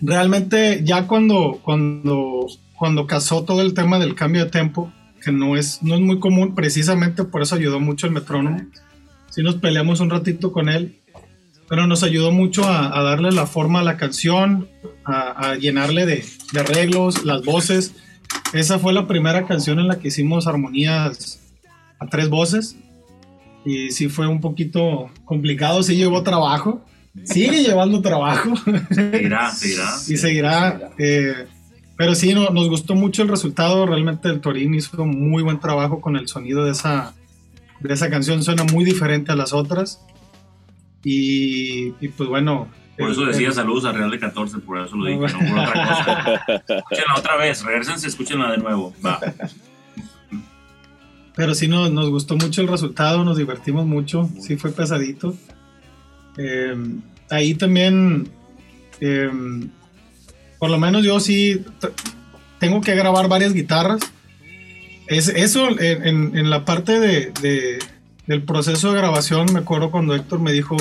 realmente ya cuando, cuando, cuando casó todo el tema del cambio de tempo, que no es, no es muy común, precisamente por eso ayudó mucho el metrónomo. Sí nos peleamos un ratito con él, pero nos ayudó mucho a, a darle la forma a la canción, a, a llenarle de, de arreglos, las voces. Esa fue la primera canción en la que hicimos armonías a tres voces. Y sí fue un poquito complicado, sí llevó trabajo. Sigue llevando trabajo. Seguirá, seguirá. y seguirá. eh, pero sí, no- nos gustó mucho el resultado. Realmente el Torín hizo muy buen trabajo con el sonido de esa, de esa canción. Suena muy diferente a las otras. Y, y pues bueno. Por eso decía saludos a Real de 14, por eso lo dije, no por otra cosa. Escúchenla otra vez, regresense, escúchenla de nuevo. Va. Pero sí nos, nos gustó mucho el resultado, nos divertimos mucho, sí fue pesadito. Eh, ahí también, eh, por lo menos yo sí tengo que grabar varias guitarras. Es, eso en, en- en la parte de, de- del proceso de grabación, me acuerdo cuando Héctor me dijo,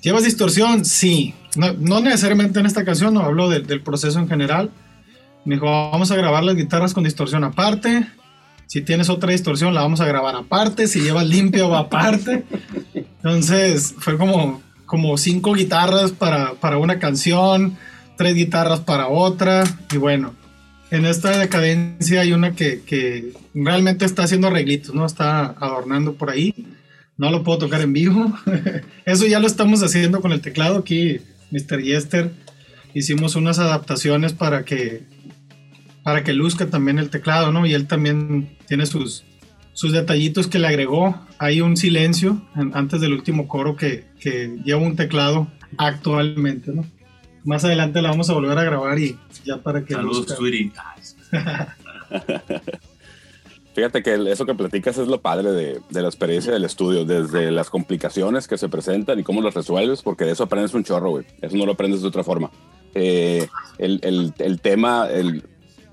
¿llevas distorsión? Sí, no, necesariamente en esta canción, no hablo de- del proceso en general. Me dijo, vamos a grabar las guitarras con distorsión aparte. Si tienes otra distorsión, la vamos a grabar aparte. Si llevas limpio, va aparte. Entonces, fue como, como cinco guitarras para, para una canción, tres guitarras para otra. Y bueno, en esta decadencia hay una que, que realmente está haciendo arreglitos, ¿no? Está adornando por ahí. No lo puedo tocar en vivo. Eso ya lo estamos haciendo con el teclado aquí, Mr. Yester. Hicimos unas adaptaciones para que para que luzca también el teclado, ¿no? Y él también tiene sus, sus detallitos que le agregó. Hay un silencio en- antes del último coro que, que lleva un teclado actualmente, ¿no? Más adelante la vamos a volver a grabar y ya para que Saludos. Sweetie. Fíjate que eso que platicas es lo padre de, de la experiencia del estudio, desde las complicaciones que se presentan y cómo las resuelves, porque de eso aprendes un chorro, güey. Eso no lo aprendes de otra forma. Eh, el, el- el tema, el,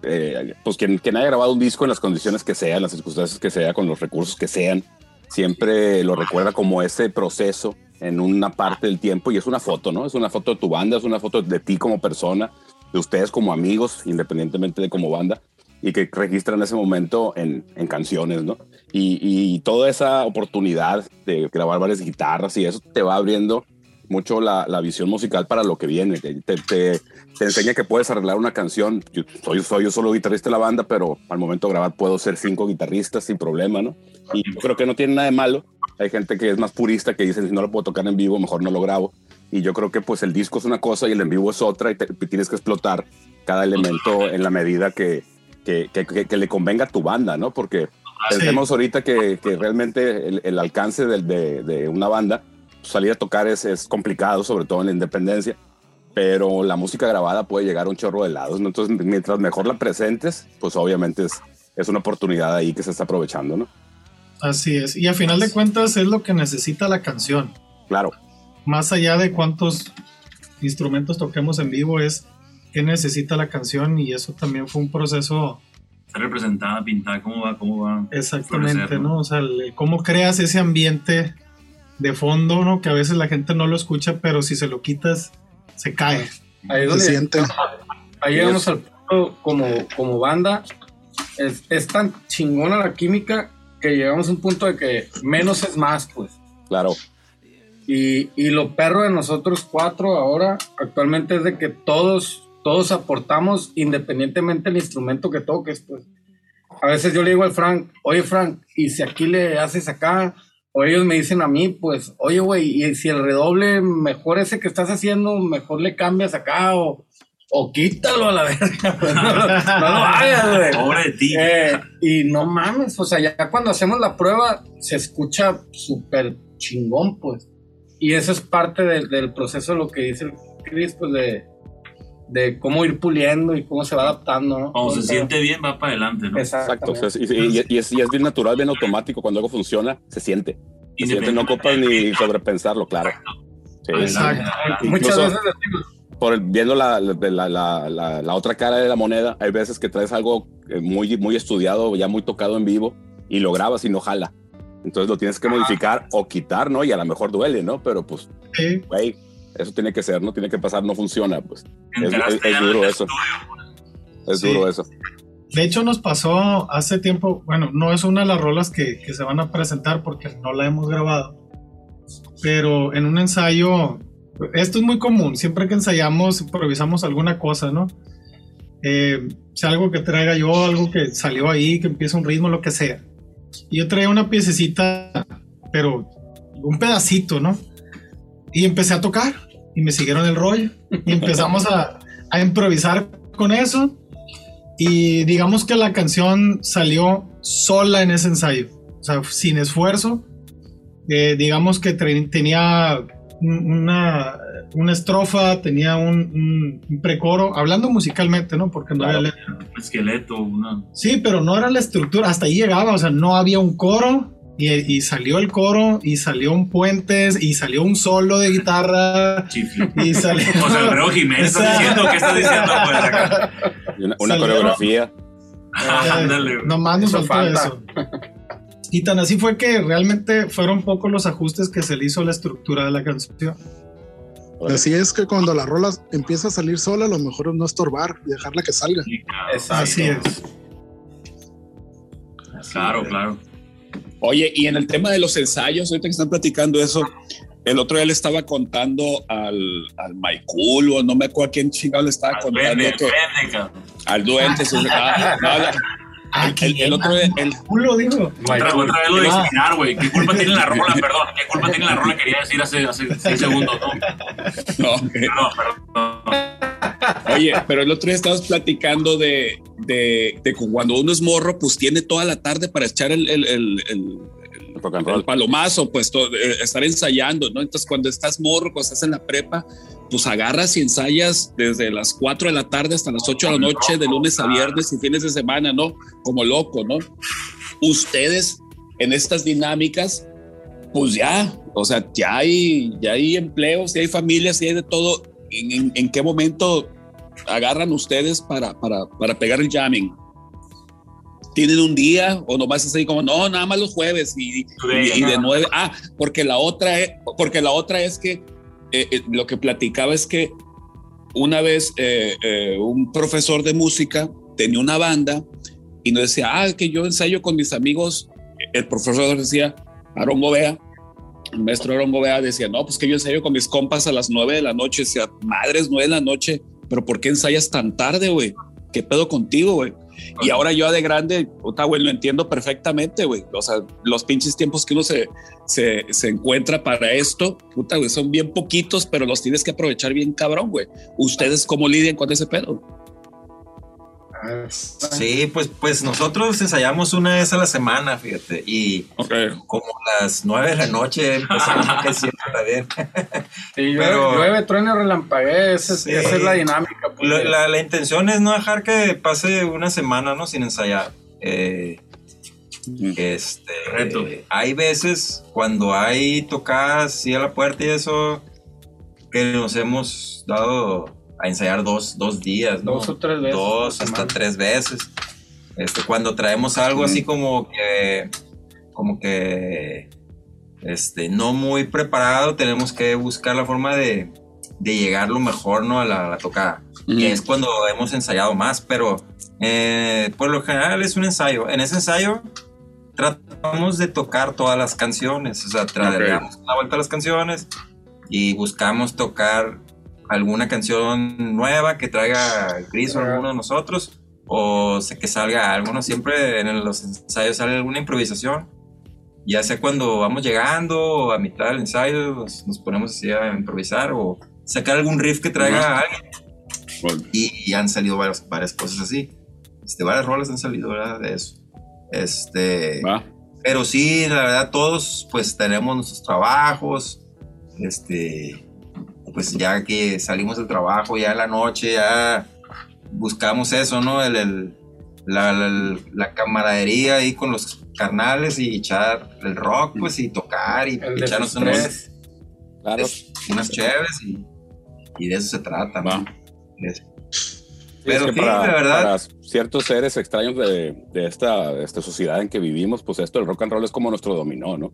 eh, pues quien, quien haya grabado un disco en las condiciones que sean, las circunstancias que sea, con los recursos que sean, siempre lo recuerda como ese proceso en una parte del tiempo y es una foto, ¿no? Es una foto de tu banda, es una foto de ti como persona, de ustedes como amigos, independientemente de como banda, y que registran ese momento en, en canciones, ¿no? Y, y toda esa oportunidad de grabar varias guitarras y eso te va abriendo mucho la, la visión musical para lo que viene. Te, te, te- enseña que puedes arreglar una canción. Yo soy, soy yo solo guitarrista de la banda, pero al momento de grabar puedo ser cinco guitarristas sin problema, ¿no? Y creo que no tiene nada de malo. Hay gente que es más purista que dice, si no lo puedo tocar en vivo, mejor no lo grabo. Y yo creo que pues el disco es una cosa y el en vivo es otra y te- tienes que explotar cada elemento en la medida que, que, que- que- le convenga a tu banda, ¿no? Porque pensemos ahorita que, que realmente el, el alcance del- de, de una banda, salir a tocar es, es complicado, sobre todo en la independencia, pero la música grabada puede llegar a un chorro de lados, ¿no? Entonces, mientras mejor la presentes, pues obviamente es, es una oportunidad ahí que se está aprovechando, ¿no? Así es. Y a final de cuentas es lo que necesita la canción. Claro, Más allá de cuántos instrumentos toquemos en vivo, es qué necesita la canción y eso también fue un proceso Está representada, pintada, cómo va, cómo va. exactamente, Florecer, ¿no? ¿no? O sea, el- el cómo creas ese ambiente de fondo, ¿no? Que a veces la gente no lo escucha, pero si se lo quitas, se cae. Ahí es Se donde siente. ahí llegamos al punto como, como banda. Es, es tan chingona la química que llegamos a un punto de que menos es más, pues. claro. Y, y lo perro de nosotros cuatro ahora actualmente es de que todos, todos aportamos independientemente del instrumento que toques, pues. A veces yo le digo al Frank, oye Frank, y si aquí le haces acá, o ellos me dicen a mí, pues, oye güey, y si el redoble mejor ese que estás haciendo, mejor le cambias acá, o, o quítalo a la verga, pues, no, lo- no lo hagas, güey. Pobre de ti. Eh, y no mames, o sea, ya cuando hacemos la prueba se escucha súper chingón, pues. Y eso es parte del- del proceso de lo que dice el Chris, pues de, de cómo ir puliendo y cómo se va adaptando, ¿no? Cuando se siente bien, va para adelante, ¿no? Exacto. Exactamente. o sea, y, y- y es, y es bien natural, bien automático. Cuando algo funciona, se siente. Se siente, no ocupas ni sobrepensarlo, claro. Sí. Exacto. Muchas Incluso- veces decimos, por el- viendo la, la, la- otra cara de la moneda, hay veces que traes algo eh, muy, muy estudiado, ya muy tocado en vivo, y lo grabas y no jala. Entonces lo tienes que modificar o quitar, ¿no? Y a lo mejor duele, ¿no? Pero pues, Sí. güey, eso tiene que ser, ¿no? Tiene que pasar, no funciona, pues. Es, es- es duro eso. Es Sí. duro eso. De hecho, nos pasó hace tiempo, bueno, no es una de las rolas que, que se van a presentar porque no la hemos grabado, pero en un ensayo, esto es muy común, siempre que ensayamos improvisamos alguna cosa, ¿no? Eh, sea algo que traiga yo, algo que salió ahí, que empieza un ritmo, lo que sea. Y yo traía una piececita, pero un pedacito, ¿no? Y empecé a tocar y me siguieron el rollo y empezamos a, a improvisar con eso y digamos que la canción salió sola en ese ensayo, o sea, sin esfuerzo. Eh, digamos que tenía una, una estrofa, tenía un, un- un precoro, hablando musicalmente, ¿no? Porque no Claro. había letra. Un esqueleto, una. Sí, pero no era la estructura, hasta ahí llegaba, o sea, no había un coro. Y, y salió el coro, y salió un puentes, y salió un solo de guitarra, chifle. y salió. O sea, Alfredo Jiménez, ¿estás diciendo? ¿Qué estás diciendo? Pues acá. Una, una Salió- coreografía. Ándale. güey. Nomás nos Eso faltó falta. eso. Y tan así fue que realmente fueron pocos los ajustes que se le hizo a la estructura de la canción. Así es que cuando la rola empieza a salir sola, lo mejor es no estorbar y dejarla que salga. Exacto. Así es. Claro, claro. Oye, y en el tema de los ensayos, ahorita que están platicando eso, el otro día le estaba contando al, al Maikul, o no me acuerdo a quién chingado le estaba Al contando duende, que, duende, al duende. sí, ah, Ah, el, el otro día, el- culo, dijo. Otra, otra vez lo de Ah. inspirar, güey. ¿Qué culpa tiene la rola? Perdón. ¿Qué culpa tiene la rola? Quería decir hace, hace seis segundos, ¿no? no, No, perdón. Oye, pero el otro día estabas platicando de, de, cuando uno es morro, pues tiene toda la tarde para echar el, el, el, el- el palomazo, pues eh, estar ensayando, ¿no? Entonces, cuando estás morro, cuando estás en la prepa, pues agarras y ensayas desde las 4 de la tarde hasta las 8 de la noche, de lunes a viernes y fines de semana, ¿no? Como loco, ¿no? Ustedes en estas dinámicas, pues ya, o sea, ya hay, ya hay empleos, ya hay familias, ya hay de todo. ¿En, en- en qué momento agarran ustedes para, para, para pegar el jamming? tienen un día o nomás ahí como, no, nada más los jueves y, y- y de nueve. Ah, porque la otra es, porque la otra es que eh, eh, lo que platicaba es que una vez eh, eh, un profesor de música tenía una banda y nos decía, ah, que yo ensayo con mis amigos. El profesor decía, Aaron Gobea, el maestro Aaron Gobea decía, no, pues que yo ensayo con mis compas a las nueve de la noche. Decía, madres, nueve de la noche, pero ¿por qué ensayas tan tarde, güey? ¿Qué pedo contigo, güey? Y ahora yo de grande, puta, güey, lo entiendo perfectamente, güey. O sea, los pinches tiempos que uno se, se, se encuentra para esto, puta, güey, son bien poquitos, pero los tienes que aprovechar bien cabrón, güey. ¿Ustedes cómo lidian con ese pedo? Sí, pues, pues nosotros ensayamos una vez a la semana, fíjate, y como a las nueve de la noche empezamos a también. Sí, Pero- llueve, relampaguee, esa, es- Sí. esa es la dinámica. pues, La, de- la- la intención es no dejar que pase una semana, ¿no? Sin ensayar. Eh, este, hay veces cuando hay tocadas sí a la puerta y eso que nos hemos dado a ensayar dos, dos días, ¿no? Dos o tres veces Dos hasta tres veces. Este, cuando traemos algo así como que, como que, este, no muy preparado, tenemos que buscar la forma de, de llegar lo mejor, ¿no? A la, a la tocada. Que es cuando hemos ensayado más, pero eh, por lo general es un ensayo. En ese ensayo tratamos de tocar todas las canciones, o sea, le damos una vuelta a las canciones y buscamos tocar alguna canción nueva que traiga Chris o alguno de nosotros, o que salga algo, ¿no? Siempre en los ensayos sale alguna improvisación, ya sea cuando vamos llegando o a mitad del ensayo nos, nos ponemos así a improvisar o sacar algún riff que traiga alguien. Y, y han salido varias, varias cosas así. Este, varias rolas han salido, ¿verdad? De eso. Este. Pero sí, la verdad, todos pues tenemos nuestros trabajos. Este. Pues ya que salimos del trabajo, ya en la noche, ya buscamos eso, ¿no? El, el- la, la- la camaradería ahí con los carnales y echar el rock, pues, y tocar y El echarnos unos, desestrés. es- unas chéves y, y de eso se trata, ¿no? Es- Pero Pero sí, la verdad. para ciertos seres extraños de, de esta, de esta sociedad en que vivimos, pues esto del rock and roll es como nuestro dominó, ¿no?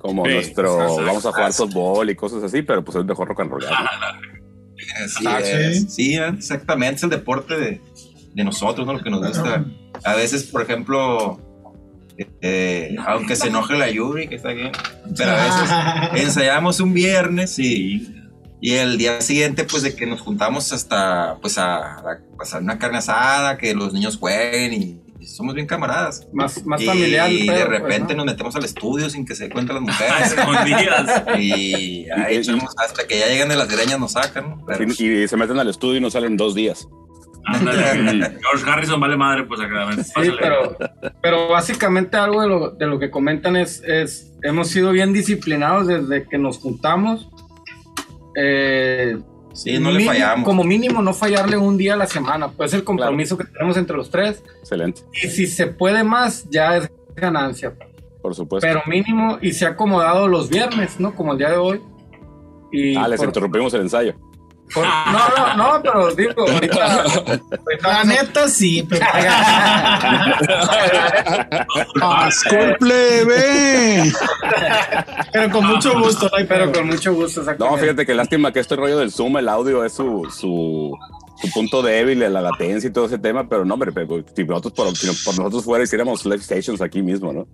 Como Sí, nuestro, vamos a jugar softball y cosas así, pero pues es mejor rock and roll. Así es. Sí, exactamente. Es el deporte de, de nosotros, ¿no? Lo que nos gusta. A veces, por ejemplo, eh, aunque se enoje la Yuri, que está aquí, pero a veces ensayamos un viernes y, y el día siguiente, pues de que nos juntamos hasta, pues a, a- a una carne asada, que los niños jueguen y somos bien camaradas. Más, más y familiar. el de pues, repente ¿no? nos metemos al estudio sin que se den cuenta las mujeres. Escondidas. y ahí echamos hasta que ya llegan de las greñas nos sacan, Y, y se meten al estudio y no salen dos días. Ándale. George Harrison vale madre, pues acá. Sí, pero, pero básicamente algo de lo, de lo que comentan es, es, hemos sido bien disciplinados desde que nos juntamos. Eh, Sí, no le fallamos. Como mínimo no fallarle un día a la semana, pues es el compromiso que tenemos entre los tres. Excelente, Y si se puede más, ya es ganancia. por supuesto. Pero mínimo, y se ha acomodado los viernes, ¿no? Como el día de hoy. Y ah, les por- interrumpimos el ensayo. Por- no, no, no, pero digo, ahorita. La neta sí, pero. plebe! pero con mucho gusto, Pero con mucho gusto, No, fíjate que lástima que este rollo del Zoom, el audio es su, su, su punto débil, la latencia y todo ese tema, pero no, hombre, pero si nosotros por, si por nosotros fuera hiciéramos live stations aquí mismo, ¿no?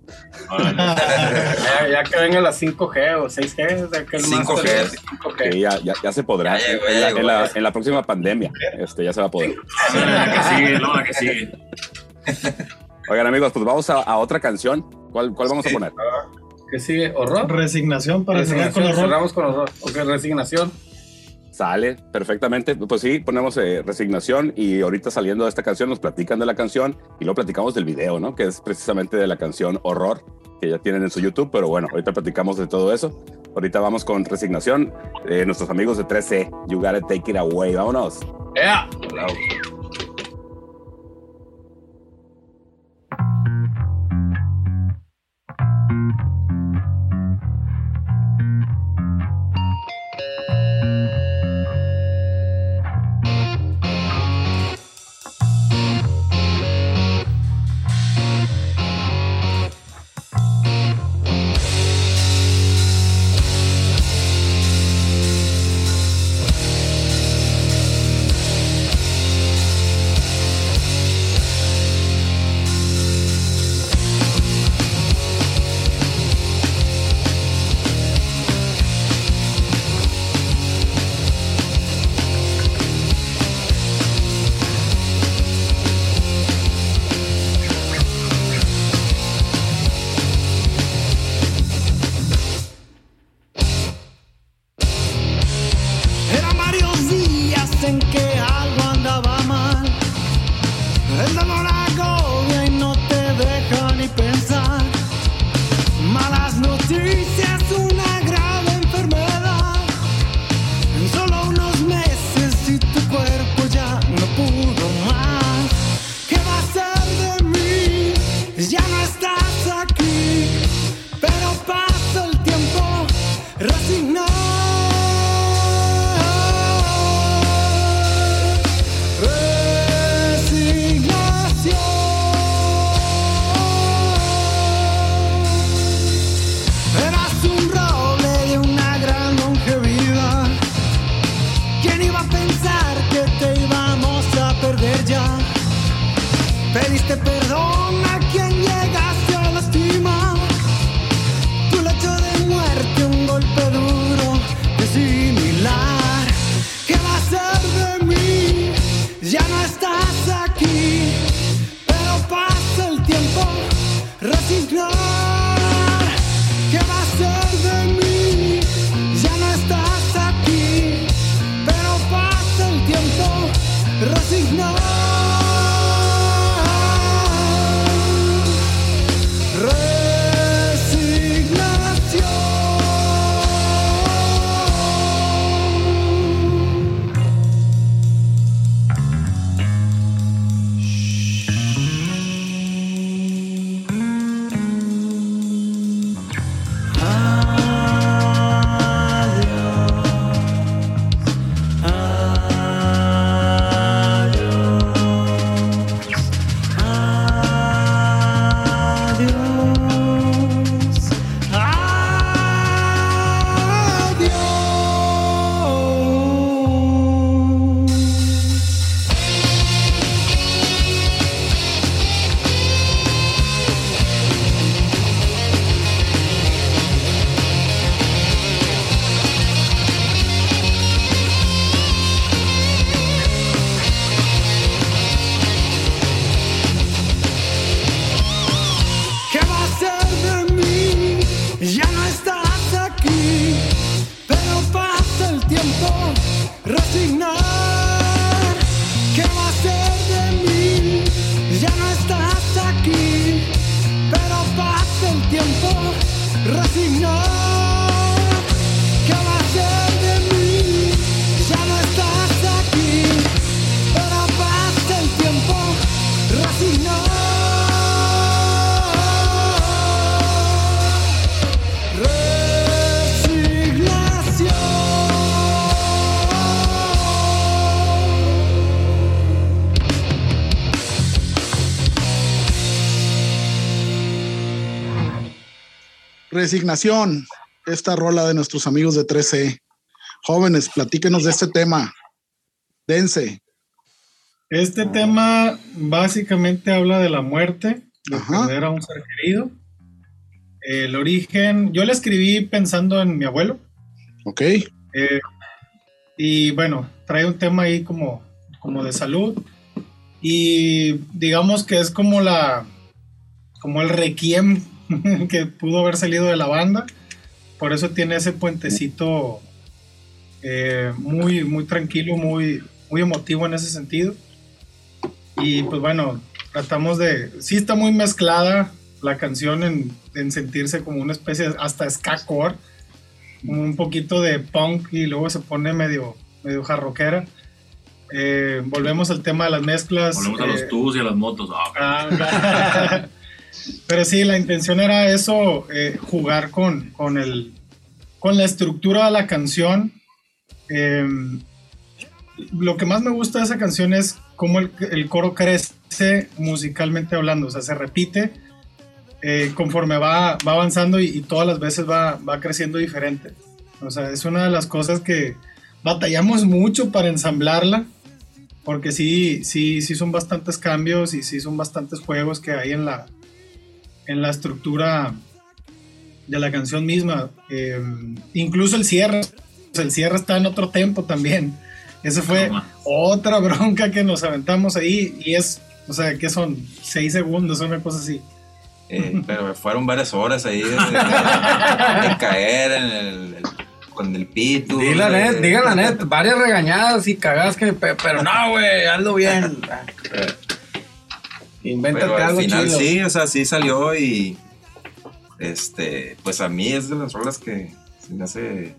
Ya, ya que venga la 5G o 6G, o sea, que el 5G. máster es 5G. Que ya, ya, ya se podrá. Ya llegó, ya en, la, llegó. en la- en la próxima pandemia, este, ya se va a poder. La que sigue, no, la que sigue. Oigan, amigos, pues vamos a, a otra canción. ¿Cuál, cuál vamos a poner? ¿Qué sigue? ¿Horror? Resignación para cerrar con Resignación, horror. cerramos con horror. Ok, resignación. Sale perfectamente. Pues sí, ponemos eh, resignación y ahorita saliendo de esta canción nos platican de la canción y luego platicamos del video, ¿no? Que es precisamente de la canción Horror que ya tienen en su YouTube, pero bueno, ahorita platicamos de todo eso. Ahorita vamos con resignación. Eh, nuestros amigos de 13, You Gotta Take It Away. Vámonos. ¡Ea! dicen Resignación, esta rola de nuestros amigos de 13. Jóvenes, platíquenos de este tema. Dense. Este tema básicamente habla de la muerte, de Ajá. perder a un ser querido. El origen, yo le escribí pensando en mi abuelo. ¿Ok? eh, y bueno, trae un tema ahí como, como de salud. Y digamos que es como la como el requiem que pudo haber salido de la banda. Por eso tiene ese puentecito eh, muy, muy tranquilo, muy, muy emotivo en ese sentido. Y pues bueno, tratamos de. Sí, está muy mezclada la canción en, en sentirse como una especie, hasta ska core, un poquito de punk y luego se pone medio, medio jarroquera. Eh, volvemos al tema de las mezclas. Volvemos a eh, los tubos y a las motos. Ah, ok. Ah, Pero sí, la intención era eso, eh, jugar con, con, el, con la estructura de la canción. Eh, lo que más me gusta de esa canción es cómo el, el coro crece musicalmente hablando, o sea, se repite eh, conforme va, va avanzando y, y todas las veces va, va creciendo diferente. O sea, es una de las cosas que batallamos mucho para ensamblarla, porque sí, sí, sí son bastantes cambios y sí son bastantes juegos que hay en la, en la estructura de la canción misma. Eh, incluso el cierre, el cierre está en otro tempo también. Esa fue No otra bronca que nos aventamos ahí y es, o sea, que son seis segundos, una cosa así. Eh, pero fueron varias horas ahí de, de- de caer en el, el con el pito. Di la net, diga la net, varias regañadas y cagadas que, pe- pero no, güey, hazlo bien. Al algo final chido. sí, o sea, sí salió y este, pues a mí es de las rolas que se me hace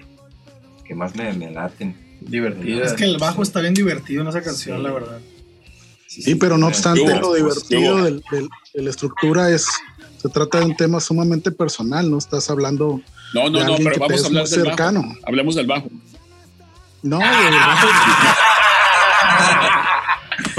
que más me, me laten. Divertida. Es que el bajo está bien divertido en esa canción, Sí. la verdad. Sí, pero no obstante, lo divertido de la estructura es, se trata de un tema sumamente personal, no estás hablando No, no, de no, pero que vamos es a hablar muy del cercano. bajo. Hablemos del bajo. No, del bajo,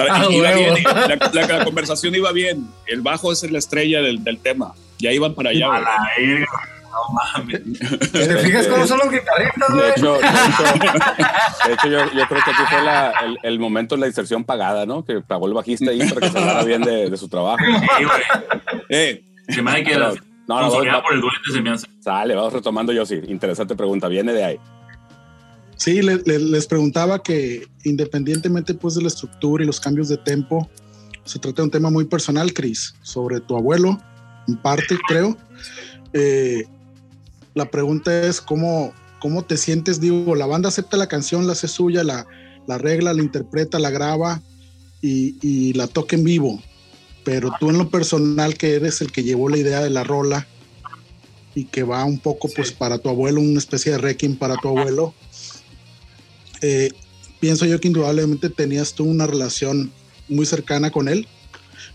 Para, Ah, iba bien, la, la- la conversación iba bien. El bajo es la estrella del, del tema. Ya iban para allá. A güey. la verga, no mames. ¿Te fijas cómo son los guitarristas, De güey? hecho, de hecho, de hecho, yo, yo creo que aquí fue la- el, el momento de la inserción pagada, ¿no? Que pagó el bajista ahí para que se hablara bien de, de su trabajo. Sí, güey. Eh, Se me hace que Pero- las no, no, no. por el duende se me hace. Sale, vamos retomando yo sí. Interesante pregunta, viene de ahí. Sí, le- le- les preguntaba que independientemente pues de la estructura y los cambios de tempo, se trata de un tema muy personal, Chris, sobre tu abuelo, en parte creo. Eh, la pregunta es cómo, cómo te sientes, digo, la banda acepta la canción, la hace suya, la, la arregla, la interpreta, la graba y, y la toca en vivo, pero tú en lo personal que eres el que llevó la idea de la rola y que va un poco pues para tu abuelo, una especie de requiem para tu abuelo, eh, pienso yo que indudablemente tenías tú una relación muy cercana con él.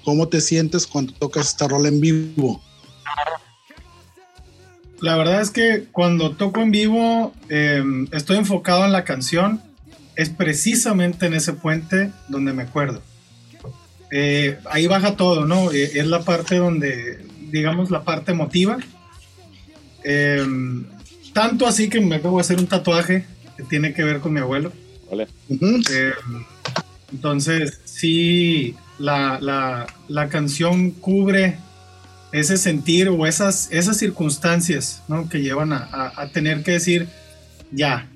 ¿Cómo te sientes cuando tocas esta rola en vivo? La verdad es que cuando toco en vivo, eh, estoy enfocado en la canción. Es precisamente en ese puente donde me acuerdo. Eh, ahí baja todo, ¿no? Eh, es la parte donde, digamos, la parte emotiva. Eh, tanto así que me acabo de hacer un tatuaje que tiene que ver con mi abuelo. ¿vale? Eh, entonces, sí, la, la- la canción cubre ese sentir o esas, esas circunstancias ¿no? que llevan a, a- a tener que decir, ya,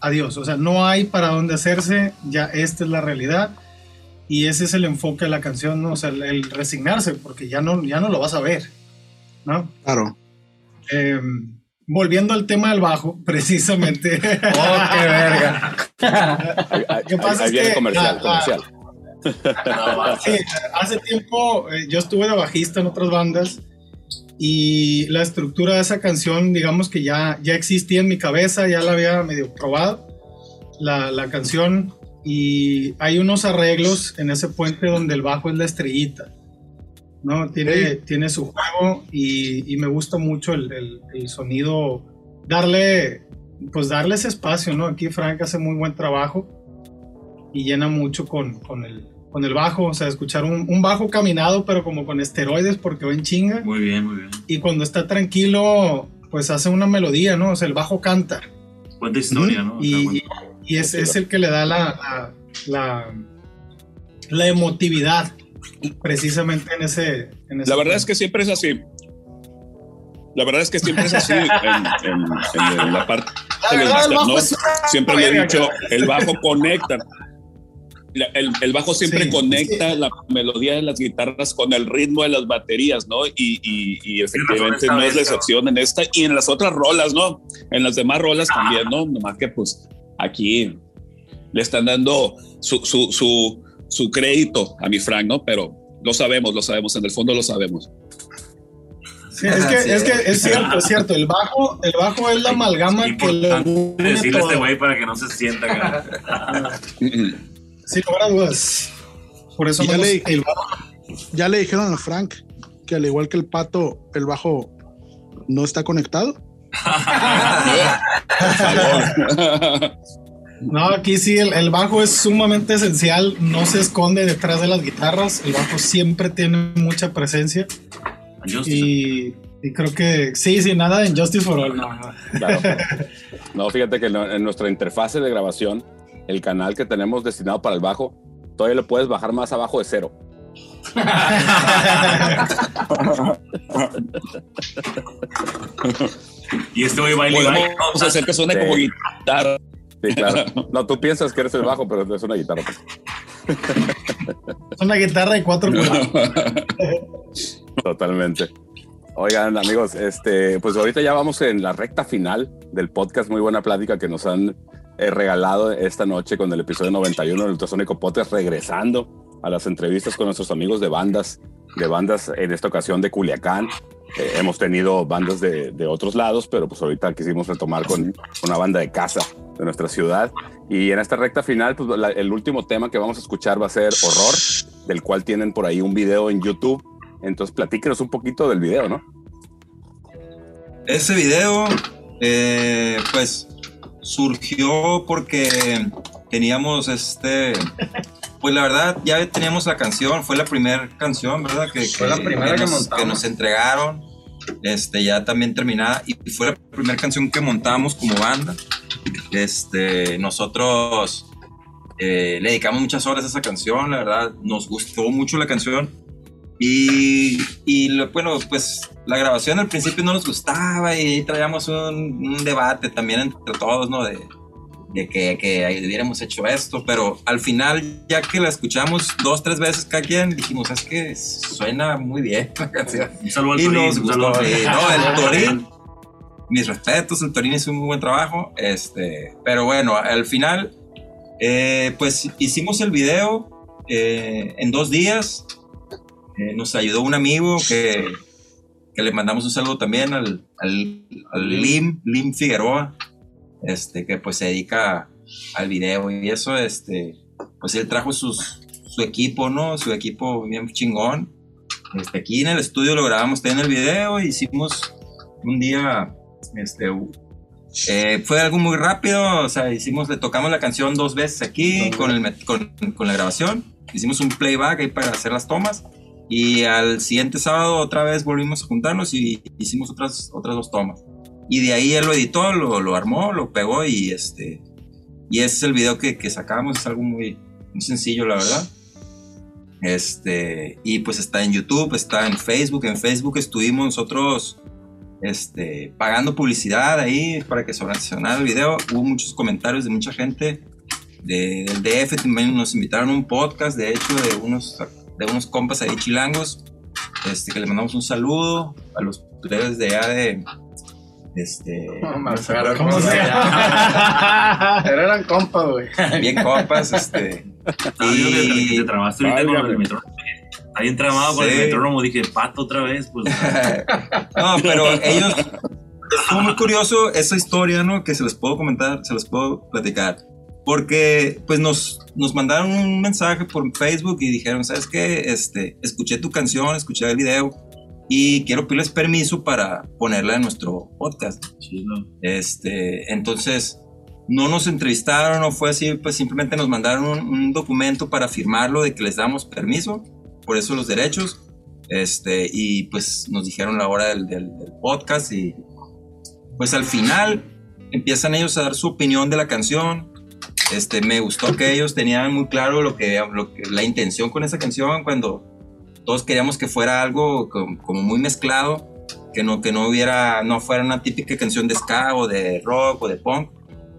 adiós. O sea, no hay para dónde hacerse, ya esta es la realidad. Y ese es el enfoque de la canción, ¿no? O sea, el, el resignarse, porque ya no, ya no lo vas a ver, ¿no? Claro. Eh, volviendo al tema del bajo, precisamente. Oh, qué verga. Ahí, ahí- ¿Qué pasa ahí es viene que comercial, la- comercial. Sí, hace tiempo eh, yo estuve de bajista en otras bandas y la estructura de esa canción, digamos que ya, ya existía en mi cabeza, ya la había medio probado, la, la canción, y hay unos arreglos en ese puente donde el bajo es la estrellita, ¿no? Tiene, tiene su juego y, y me gusta mucho el, el- el sonido, darle, pues darle ese espacio, ¿no? Aquí Frank hace muy buen trabajo y llena mucho con, con el, con el bajo, o sea, escuchar un, un bajo caminado, pero como con esteroides porque va en chinga. Muy bien, muy bien. Y cuando está tranquilo, pues hace una melodía, ¿no? O sea, el bajo canta. Cuenta historia, ¿no? Y, y- bueno. y es, es el que le da la, la, la, la emotividad precisamente en ese... En ese la verdad es que siempre es así. La verdad es que siempre es así en, en- en la parte La de los verdad, el bajos, bajo ¿no? es una Siempre lo he dicho, el bajo conecta. El, el bajo siempre Sí, conecta la melodía de las guitarras con el ritmo de las baterías, ¿no? Y, y- y efectivamente no es la excepción en esta y en las otras rolas, ¿no? En las demás rolas también, ¿no? Nomás que pues aquí le están dando su, su, su, su crédito a mi Frank, ¿no? Pero lo sabemos, lo sabemos, en el fondo lo sabemos. Sí, es, que, Sí. es que es cierto, es cierto. El bajo, el bajo es la amalgama que le decirle a este güey para que no se sienta. Sin lugar a dudas. Por eso ya le- gusta el bajo. Ya le dijeron a Frank que al igual que el pato, el bajo no está conectado. Por favor. No, aquí sí, el, el bajo es sumamente esencial, no se esconde detrás de las guitarras, el bajo siempre tiene mucha presencia Justice. y, y creo que sí, sí, nada de Injustice for All, no, no. Claro. No, fíjate que en en nuestra interfase de grabación, el canal que tenemos destinado para el bajo, todavía lo puedes bajar más abajo de cero. Y este güey baila y baila. Podemos hacer que suene Sí. como guitarra. Sí, claro. No, tú piensas que eres el bajo, pero es una guitarra. Es una guitarra de cuatro cuerdas. Totalmente. Oigan, amigos, este, pues ahorita ya vamos en la recta final del podcast. Muy buena plática que nos han eh, regalado esta noche con el episodio 91 del Ultrasonico Podcast, regresando a las entrevistas con nuestros amigos de bandas, de bandas en esta ocasión de Culiacán. Eh, hemos tenido bandas de, de, otros lados, pero pues ahorita quisimos retomar con una banda de casa de nuestra ciudad. Y en esta recta final, pues la, el último tema que vamos a escuchar va a ser Horror, del cual tienen por ahí un video en YouTube entonces, platíquenos un poquito del video, ¿no? Ese video, eh, pues, surgió porque teníamos este. Pues la verdad, ya teníamos la canción, fue la primera canción, ¿verdad? Que, fue la primera que, que, nos, montamos. que nos entregaron, este, ya también terminada, y fue la primera canción que montamos como banda. Este, nosotros eh, le dedicamos muchas horas a esa canción, la verdad, nos gustó mucho la canción. Y, y lo, bueno, pues la grabación al principio no nos gustaba y traíamos un, un debate también entre todos, ¿no? De, de que, que, hubiéramos hecho esto, pero al final, ya que la escuchamos dos, tres veces cada quien, dijimos, es que suena muy bien la canción. Un saludo al y nos gustó. al no, el Torín, mis respetos, el Torín hizo un muy buen trabajo, este, pero bueno, al final, eh, pues hicimos el video eh, en dos días, eh, nos ayudó un amigo que, que, le mandamos un saludo también al, al, al Lim, Lim Figueroa, este, que pues se dedica al video y eso, este, pues él trajo sus, su equipo, ¿no? Su equipo bien chingón. Este, aquí en el estudio lo grabamos también el video, hicimos un día, este, eh, fue algo muy rápido, o sea, hicimos, le tocamos la canción dos veces aquí con, el, con, con la grabación, hicimos un playback ahí para hacer las tomas y al siguiente sábado otra vez volvimos a juntarnos y hicimos otras, otras dos tomas. Y de ahí él lo editó, lo, lo armó, lo pegó y este y ese es el video que, que sacamos, es algo muy, muy sencillo, la verdad. Este, y pues está en YouTube, está en Facebook. En Facebook estuvimos nosotros este, pagando publicidad ahí para que sonara el video. Hubo muchos comentarios de mucha gente de, del DF. También nos invitaron a un podcast, de hecho, de unos, de unos compas ahí chilangos. Este, que le mandamos un saludo a los players de allá de. Este, No, cómo se llama. Pero eran compas, güey. Bien compas, este. Ah, y- te tramaste ahorita con el metrónomo. Está bien tramado con el metrónomo. Dije, pato otra vez. Pues, no, pero ellos. Estuvo muy curioso esa historia, ¿no? Que se les puedo comentar, se les puedo platicar. Porque, pues, nos, nos mandaron un mensaje por Facebook y dijeron, ¿sabes qué? Este, escuché tu canción, escuché el video y quiero pedirles permiso para ponerla en nuestro podcast. chido. Este, entonces, no nos entrevistaron, no fue así, pues simplemente nos mandaron un, un documento para firmarlo de que les damos permiso, por eso los derechos, este, y pues nos dijeron la hora del, del- del podcast y pues al final empiezan ellos a dar su opinión de la canción. Este, me gustó que ellos tenían muy claro lo que, lo que la intención con esa canción cuando todos queríamos que fuera algo como, como muy mezclado, que no, que no hubiera, no fuera una típica canción de ska o de rock o de punk.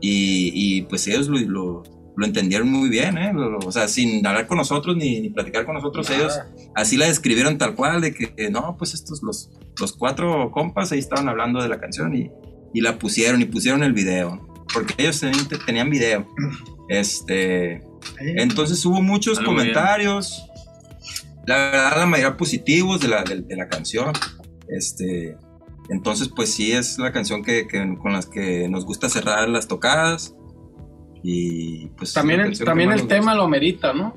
Y, y, pues ellos lo, lo, lo entendieron muy bien, ¿eh? Lo- lo- o sea, sin hablar con nosotros ni, ni platicar con nosotros, ellos así la describieron tal cual, de que no, pues estos, los, los cuatro compas ahí estaban hablando de la canción y, y la pusieron y pusieron el video, porque ellos tenían, tenían video. Este, entonces hubo muchos Algo bien. comentarios, la verdad la mayoría positivos de la, de, de la canción. Este, entonces pues sí es la canción que, que- con las que nos gusta cerrar las tocadas. Y pues También, el, también el tema lo merita, ¿no?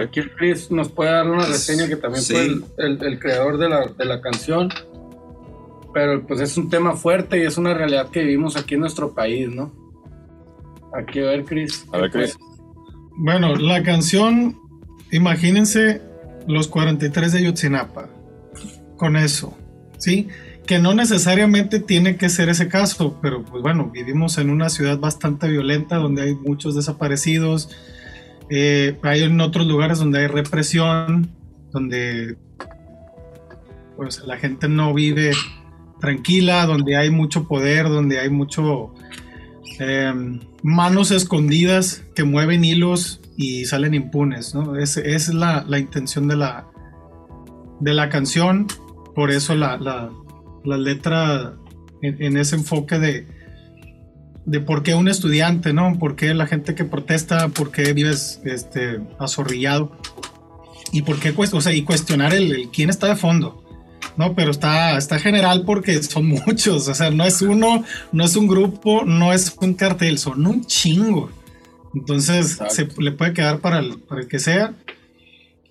Aquí el Chris nos puede dar una reseña que también Sí. fue el, el- el creador de la, de la canción. Pero pues es un tema fuerte y es una realidad que vivimos aquí en nuestro país, ¿no? Aquí a ver, Chris. A ver, Chris. Bueno, la canción, imagínense los 43 de Yotzinapa, con eso, ¿sí? Que no necesariamente tiene que ser ese caso, pero pues bueno, vivimos en una ciudad bastante violenta donde hay muchos desaparecidos, eh, hay en otros lugares donde hay represión, donde pues la gente no vive tranquila, donde hay mucho poder, donde hay mucho eh, manos escondidas que mueven hilos y salen impunes, ¿no? Es, es la, la intención de la, de la canción, por eso la, la- la letra en, en ese enfoque de, de por qué un estudiante, ¿no? ¿Por qué la gente que protesta? ¿Por qué vives este, azorrillado? Y por qué, o sea, y cuestionar el, el quién está de fondo. No, pero está, está general porque son muchos, o sea, no es uno, no es un grupo, no es un cartel, son un chingo. Entonces se le puede quedar para el, para el que sea.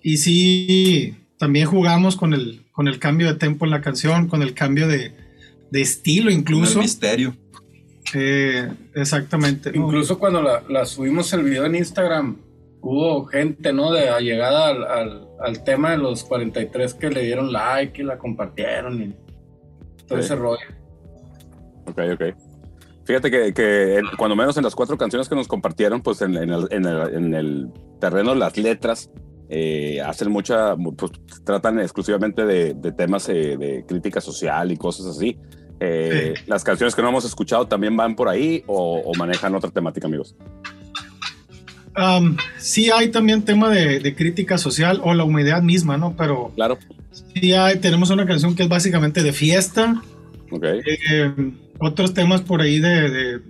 Y sí, también jugamos con el, con el cambio de tempo en la canción, con el cambio de, de estilo incluso. El misterio. Eh, exactamente. ¿no? Incluso cuando la, la subimos el video en Instagram, hubo gente, ¿no? De allegada al, al, al tema de los 43 que le dieron like y la compartieron y todo Sí. ese rollo. Ok, ok. Fíjate que, que en- cuando menos en las cuatro canciones que nos compartieron, pues en, en el, en el- el terreno las letras, eh, hacen mucha, pues tratan exclusivamente de, de temas eh, de crítica social y cosas así. Eh, ¿Las canciones que no hemos escuchado también van por ahí o, o manejan otra temática, amigos? Um, sí hay también tema de, de crítica social o la humanidad misma, ¿no? Pero Claro. sí hay, tenemos una canción que es básicamente de fiesta, Ok. eh, otros temas por ahí de,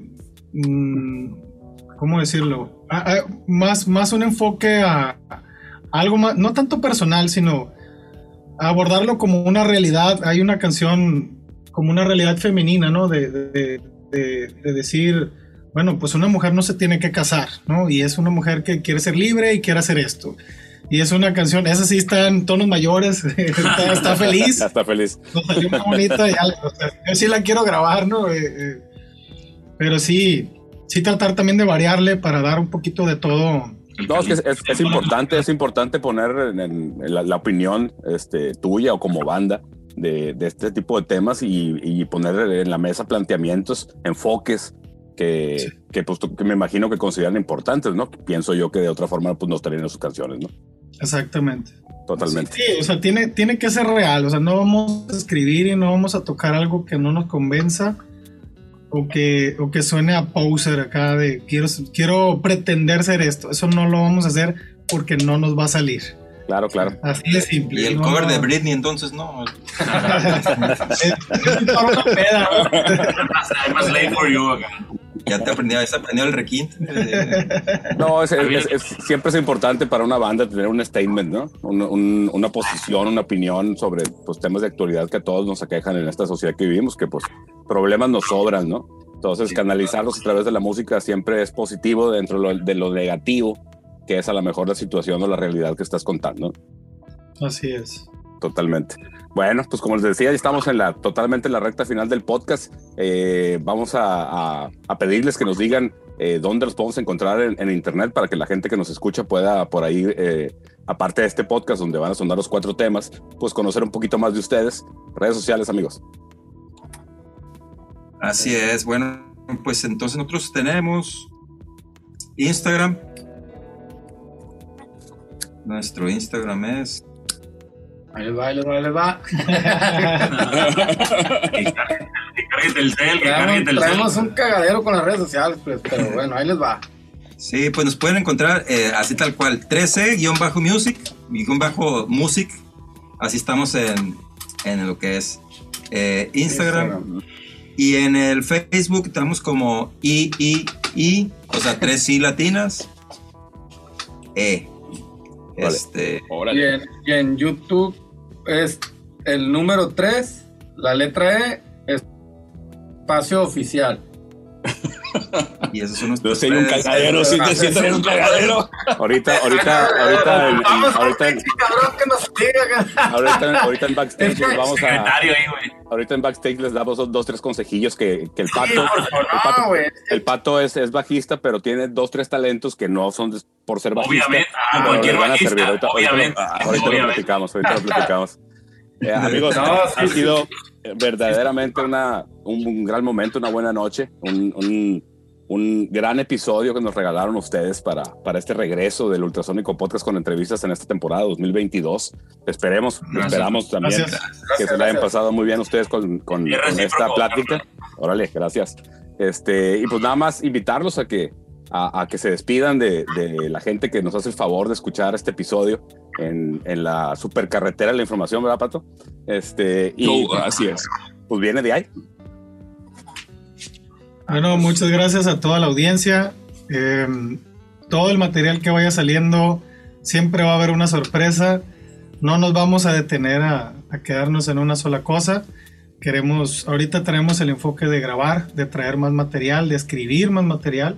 mm, ¿cómo decirlo? Ah, ah, más, más un enfoque a, algo más, no tanto personal, sino abordarlo como una realidad. Hay una canción como una realidad femenina, ¿no? De- de decir, bueno, pues una mujer no se tiene que casar, ¿no? Y es una mujer que quiere ser libre y quiere hacer esto. Y es una canción, esa sí está en tonos mayores, está, está feliz, Está feliz. nos salió muy bonita y o sea, yo sí la quiero grabar, ¿no? Eh, eh, pero sí, sí tratar también de variarle para dar un poquito de todo. No, es que es, es- es importante, es importante poner en, en la, la opinión este, tuya o como banda de, de este tipo de temas y, y poner en la mesa planteamientos, enfoques que, que, pues, que me imagino que consideran importantes, ¿no? Pienso yo que de otra forma pues, no estarían en sus canciones, ¿no? Exactamente. Totalmente. Sí, o sea, tiene, tiene que ser real, o sea, no vamos a escribir y no vamos a tocar algo que no nos convenza o que, o que suene a poser acá de quiero, quiero pretender ser esto. Eso no lo vamos a hacer porque no nos va a salir. Claro, claro. Así de simple. Y el No, cover no. de Britney, entonces no. Es- es para una peda, ¿no? I'm a slave for you acá. Ya te aprendió, ya se aprendió el requinte. de- No, es, es- es- siempre es importante para una banda tener un statement, ¿no? Un- un- una posición, una opinión sobre pues, temas de actualidad que a todos nos aquejan en esta sociedad que vivimos, que pues problemas nos sobran, ¿no? Entonces, canalizarlos a través de la música siempre es positivo dentro de lo, de lo negativo, que es a lo mejor la situación o la realidad que estás contando. Así es. Totalmente. Bueno, pues como les decía, ya estamos en la totalmente en la recta final del podcast. Eh, vamos a, a- pedirles que nos digan eh, dónde los podemos encontrar en, en internet para que la gente que nos escucha pueda por ahí, eh, aparte de este podcast donde van a sonar los cuatro temas, pues conocer un poquito más de ustedes. Redes sociales, amigos. Así es. Bueno, pues entonces nosotros tenemos Instagram. Nuestro Instagram es Ahí les va, ahí les va, ahí les va. Que cargue Telcel, que cargue Traemos, Telcel. traemos un cagadero con las redes sociales, pues, pero bueno, ahí les va. Sí, pues nos pueden encontrar eh, así tal cual, 13-music, guion bajo music. Así estamos en, en lo que es eh, Instagram. Y en el Facebook estamos como I, I, I, o sea, tres I latinas. E. Vale. Este, Y en, y en YouTube es el número 3, la letra E, espacio oficial. y esos son Yo nuestros. soy un cagadero, sí te siento en un cagadero. Ahorita, ahorita, ahorita, ahorita, ahorita, ahorita en backstage les vamos a, ahorita en backstage les damos dos, dos, tres consejillos que, que el pato, el pato, el es, es bajista, pero tiene dos, tres talentos que no son por ser bajista. Obviamente, ah, pero cualquier a bajista, servir. Ahorita, ahorita lo- ahorita platicamos, ahorita lo platicamos. Eh, amigos, No, ha sí, sido verdaderamente una, un, un gran momento, una buena noche, un, un- un gran episodio que nos regalaron ustedes para, para este regreso del Ultrasónico Podcast con entrevistas en esta temporada 2022. Esperemos, Gracias. esperamos también Gracias. que se la hayan pasado muy bien ustedes con, con- con esta plática. Órale, gracias. Este, y pues nada más invitarlos a que, a, a que se despidan de, de la gente que nos hace el favor de escuchar este episodio en, en la supercarretera de la información, ¿verdad, Pato? Este, y No, así es. pues viene de ahí. Bueno, muchas gracias a toda la audiencia. Eh, todo el material que vaya saliendo, siempre va a haber una sorpresa. No nos vamos a detener a, a quedarnos en una sola cosa. Queremos, ahorita tenemos el enfoque de grabar, de traer más material, de escribir más material,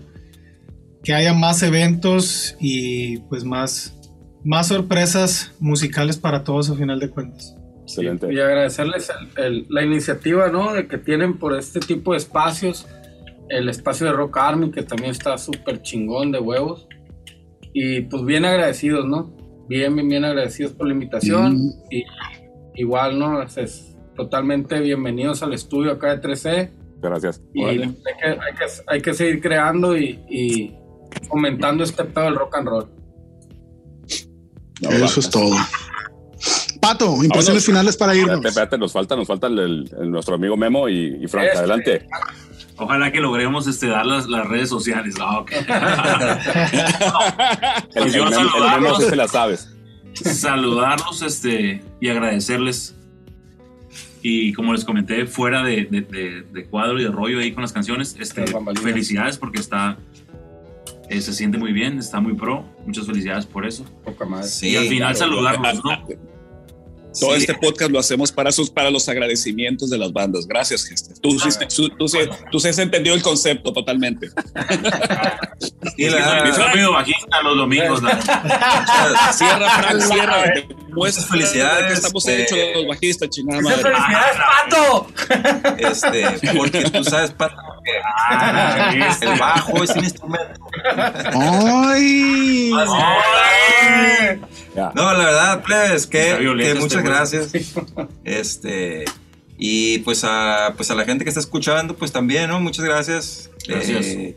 que haya más eventos y pues más, más sorpresas musicales para todos a final de cuentas. Excelente. Y agradecerles el- el- la iniciativa, ¿no? De que tienen por este tipo de espacios. El espacio de Rock Army, que también está súper chingón de huevos. Y pues bien agradecidos, ¿no? Bien, bien, bien agradecidos por la invitación. Mm. Y igual, ¿no? Es, es totalmente bienvenidos al estudio acá de 3C. Gracias. Y hay que, hay, que, hay que seguir creando y, y fomentando este pedo del rock and roll. Eso es todo. Pato, impresiones Vámonos. finales para irnos. Espérate, espérate, nos falta, nos falta el, el- nuestro amigo Memo y, y Frank. Este. Adelante. Ojalá que logremos este, dar las, las redes sociales. No, Pues el yo Memo, el Memo saludarlos. se la sabes. saludarlos este, y agradecerles. Y como les comenté, fuera de, de- de- de cuadro y de rollo ahí con las canciones, este, felicidades porque está, eh, se siente muy bien, está muy pro. Muchas felicidades por eso. Poca madre. Sí, y al final claro. saludarlos, ¿no? Todo Sí. este podcast lo hacemos para, sus, para los agradecimientos de las bandas. Gracias, Gester. Tú, sí- tú, tú sí- tú sí has entendido el concepto totalmente. Sí, la bajista los domingos. la- Cierra, Frank, cierra. Muchas felicidades, Que estamos este- hechos los bajistas, chingada ¡Muchas madre. felicidades, Pato! Este, porque tú sabes, Pato, Ah, el bajo es un instrumento. ¡Ay! No, la verdad, plebes, que, este muchas gracias. Este, y pues a, pues a la gente que está escuchando, pues también, ¿no? Muchas gracias. Gracias. Eh,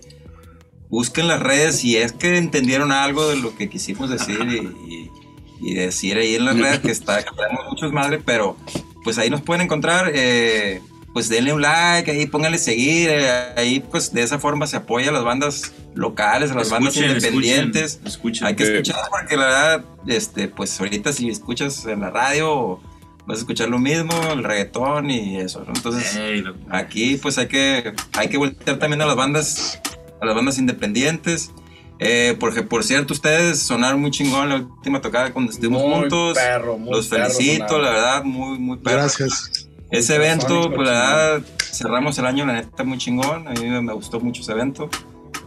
busquen las redes si es que entendieron algo de lo que quisimos decir y, y- y decir ahí en las redes que está, que tenemos muchos madres, pero pues ahí nos pueden encontrar. eh, pues denle un like, ahí pónganle seguir, eh, ahí pues de esa forma se apoya a las bandas locales, a las bandas independientes. escuchen, escuchen. Hay que escuchar porque la verdad, este, pues ahorita si escuchas en la radio vas a escuchar lo mismo, el reggaetón y eso, ¿no? Entonces aquí pues hay que, hay que voltear también a las bandas, a las bandas independientes. Eh, porque por cierto, ustedes sonaron muy chingón la última tocada cuando estuvimos Muy juntos. perro, muy Los perro felicito, la verdad, muy, muy perro. Gracias. Ese evento, pues la verdad, cerramos el año, la neta, muy chingón. A mí me, gustó mucho ese evento.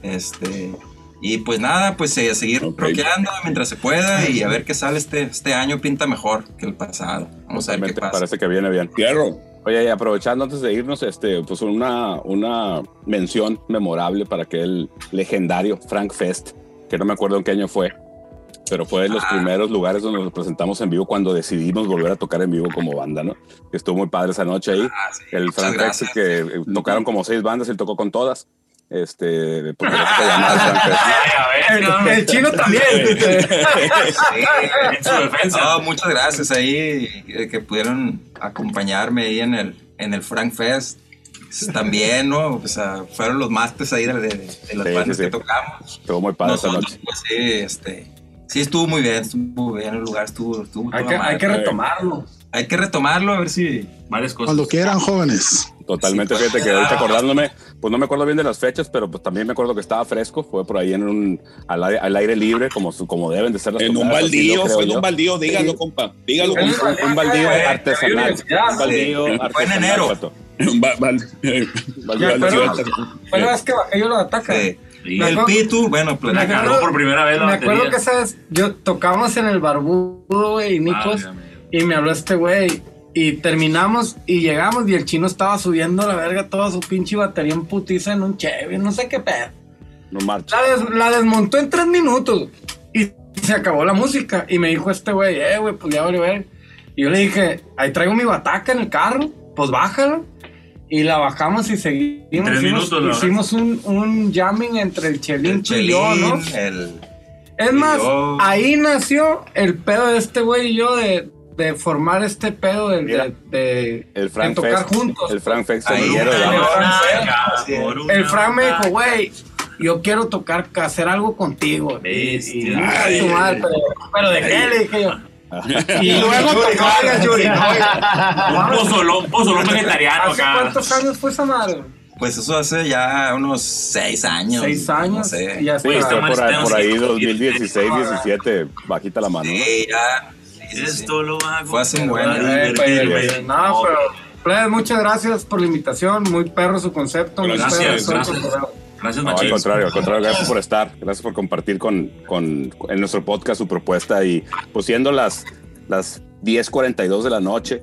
Este, y pues nada, pues eh, seguir Ok. rockeando mientras se pueda y a ver qué sale este, este año, pinta mejor que el pasado. Vamos a ver qué pasa. Parece que viene bien. Fierro. Oye, y aprovechando antes de irnos, este, pues una, una mención memorable para aquel legendario Frank Fest, que no me acuerdo en qué año fue, pero fue de los Ah. primeros lugares donde nos presentamos en vivo cuando decidimos volver a tocar en vivo como banda, ¿no? Estuvo muy padre esa noche ahí. Ah, sí, El Frank Fest gracias. que eh, tocaron como seis bandas, él tocó con todas. Este, porque eso se llama el Frank ver, El, el chino también. en su defensa. No, muchas gracias ahí que, que pudieron acompañarme ahí en el, en el Frank Fest. También, ¿no? O sea, fueron los masters ahí de, de- de las Sí, bandas sí, sí. que tocamos. Estuvo muy padre esa Nosotros, noche. pues sí, este, sí estuvo muy bien, estuvo bien, el lugar estuvo, estuvo hay, que, madre. hay que retomarlo. Hay que retomarlo, a ver si... Varias cosas. Cuando quieran, jóvenes. Totalmente, Sí, pues, fíjate que ahorita ah. acordándome, pues no me acuerdo bien de las fechas, pero pues también me acuerdo que estaba fresco, fue por ahí en un, al, aire- al aire libre, como, su- como deben de ser las En un tocadas, baldío, fue en un baldío, dígalo, Sí. compa. Dígalo, Un, compa. un- un baldío artesanal. Un baldío sí. artesanal. Fue en enero. Ba- Ya, pero- la vez que bajé yo lo ataca. eh, Sí. Me el Pitu, bueno, pues La cargó por primera vez la Me acuerdo que sabes, yo tocamos en el barbudo, güey, y Nicos, Válgame. y me habló este güey. Y terminamos y llegamos y el chino estaba subiendo la verga toda su pinche batería en putiza en un Chevy, no sé qué pedo. No marcha. La, des- la desmontó en tres minutos y se acabó la música. Y me dijo este güey, eh, güey, pues ya vale ver. Y yo le dije, ahí traigo mi bataca en el carro, pues bájala. Y la bajamos y seguimos. Tres hicimos minutos, ¿no? hicimos un, un jamming entre el el Chelincho y yo, ¿no? El... Es más, yo- ahí nació el pedo de este güey y yo de, de formar este pedo de, Mira, de, de- El Frank de tocar Fest. juntos. El Frank una El Fran me dijo, güey, yo quiero tocar, hacer algo contigo. Y- Bestia. y- y- su madre, pero, pero ¿de qué? Le dije yo. Y luego no Yuri, no Un pozolón, vegetariano ¿Hace acá. cuántos años fue esa madre? Pues eso hace ya unos seis años. Seis años. No sé. y ya está. Güey, está por, ahí- por ahí escondidos. 2016, 17, bajita la mano. ¿no? Sí, ya. Sí, sí, sí. Esto lo hago. Fue hace un buen- Eh, pues, Divertirme. No, pero, plebes, muchas gracias por la invitación. Muy perro su concepto. muy Gracias, perro gracias. Gracias, No, al contrario, al contrario, gracias por estar, gracias por compartir con, con en nuestro podcast su propuesta y pues siendo las, las 10.42 de la noche,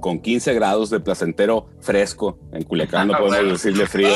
con 15 grados de placentero fresco en Culiacán, no podemos decirle frío.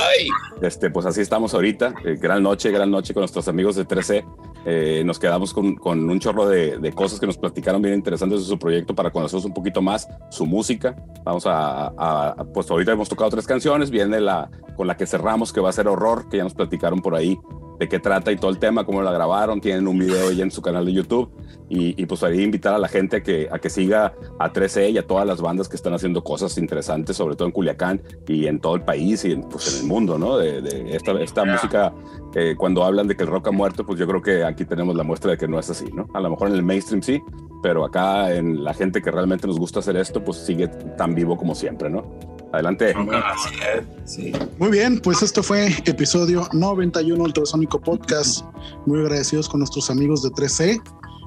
Este, pues así estamos ahorita. Eh, gran noche, gran noche con nuestros amigos de 13. Eh, nos quedamos con, con un chorro de, de cosas que nos platicaron bien interesantes de su proyecto para conocernos un poquito más su música. Vamos a, a- a- pues ahorita hemos tocado tres canciones. Viene la con la que cerramos, que va a ser Horror, que ya nos platicaron por ahí de qué trata y todo el tema, cómo la grabaron. Tienen un video ya en su canal de YouTube. Y, y pues ahí invitar a la gente a que, a que siga a 13 y a todas las bandas que están haciendo cosas interesantes, sobre todo en Culiacán y en todo el país y en, pues en el mundo, ¿no? De, de esta, esta música, eh, cuando hablan de que el rock ha muerto, pues yo creo que aquí tenemos la muestra de que no es así, ¿no? A lo mejor en el mainstream sí, pero acá en la gente que realmente nos gusta hacer esto, pues sigue tan vivo como siempre, ¿no? Adelante. Así es, sí. Muy bien, pues esto fue episodio 91 Ultrasónico Podcast. Muy agradecidos con nuestros amigos de 3C.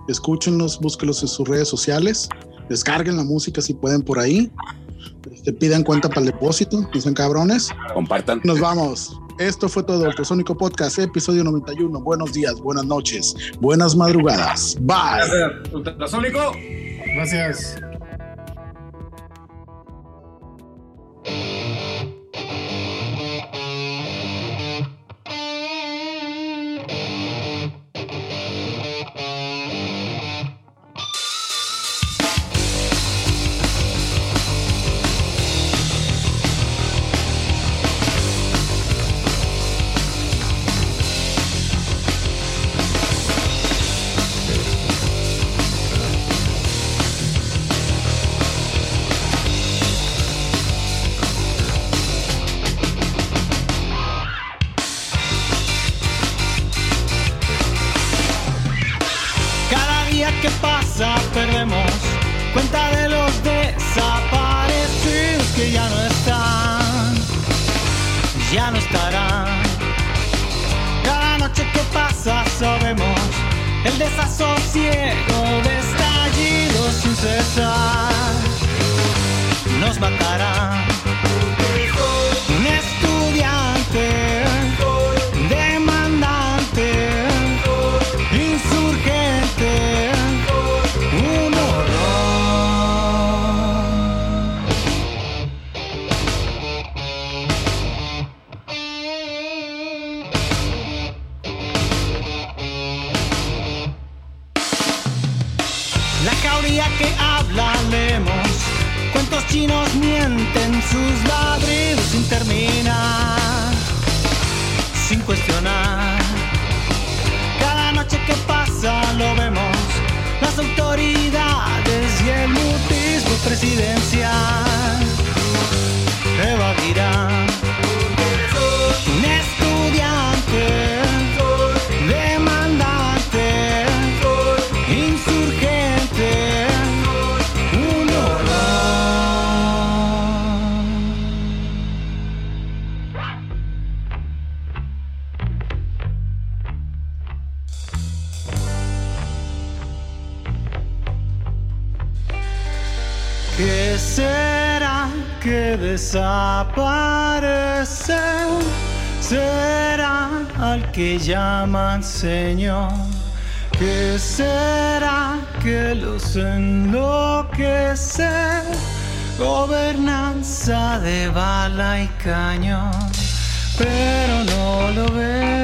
Escúchenlos, búsquenlos en sus redes sociales. Descarguen la música si pueden por ahí. Este, pidan cuenta para el depósito, no sean cabrones. Compartan. Nos vamos. Esto fue todo Ultrasónico Podcast, episodio 91. Buenos días, buenas noches, buenas madrugadas. Bye. Gracias, Ultrasónico. Gracias. Nos Señor. ¿Qué será que los enloquece? Gobernanza de bala y cañón, pero no lo ves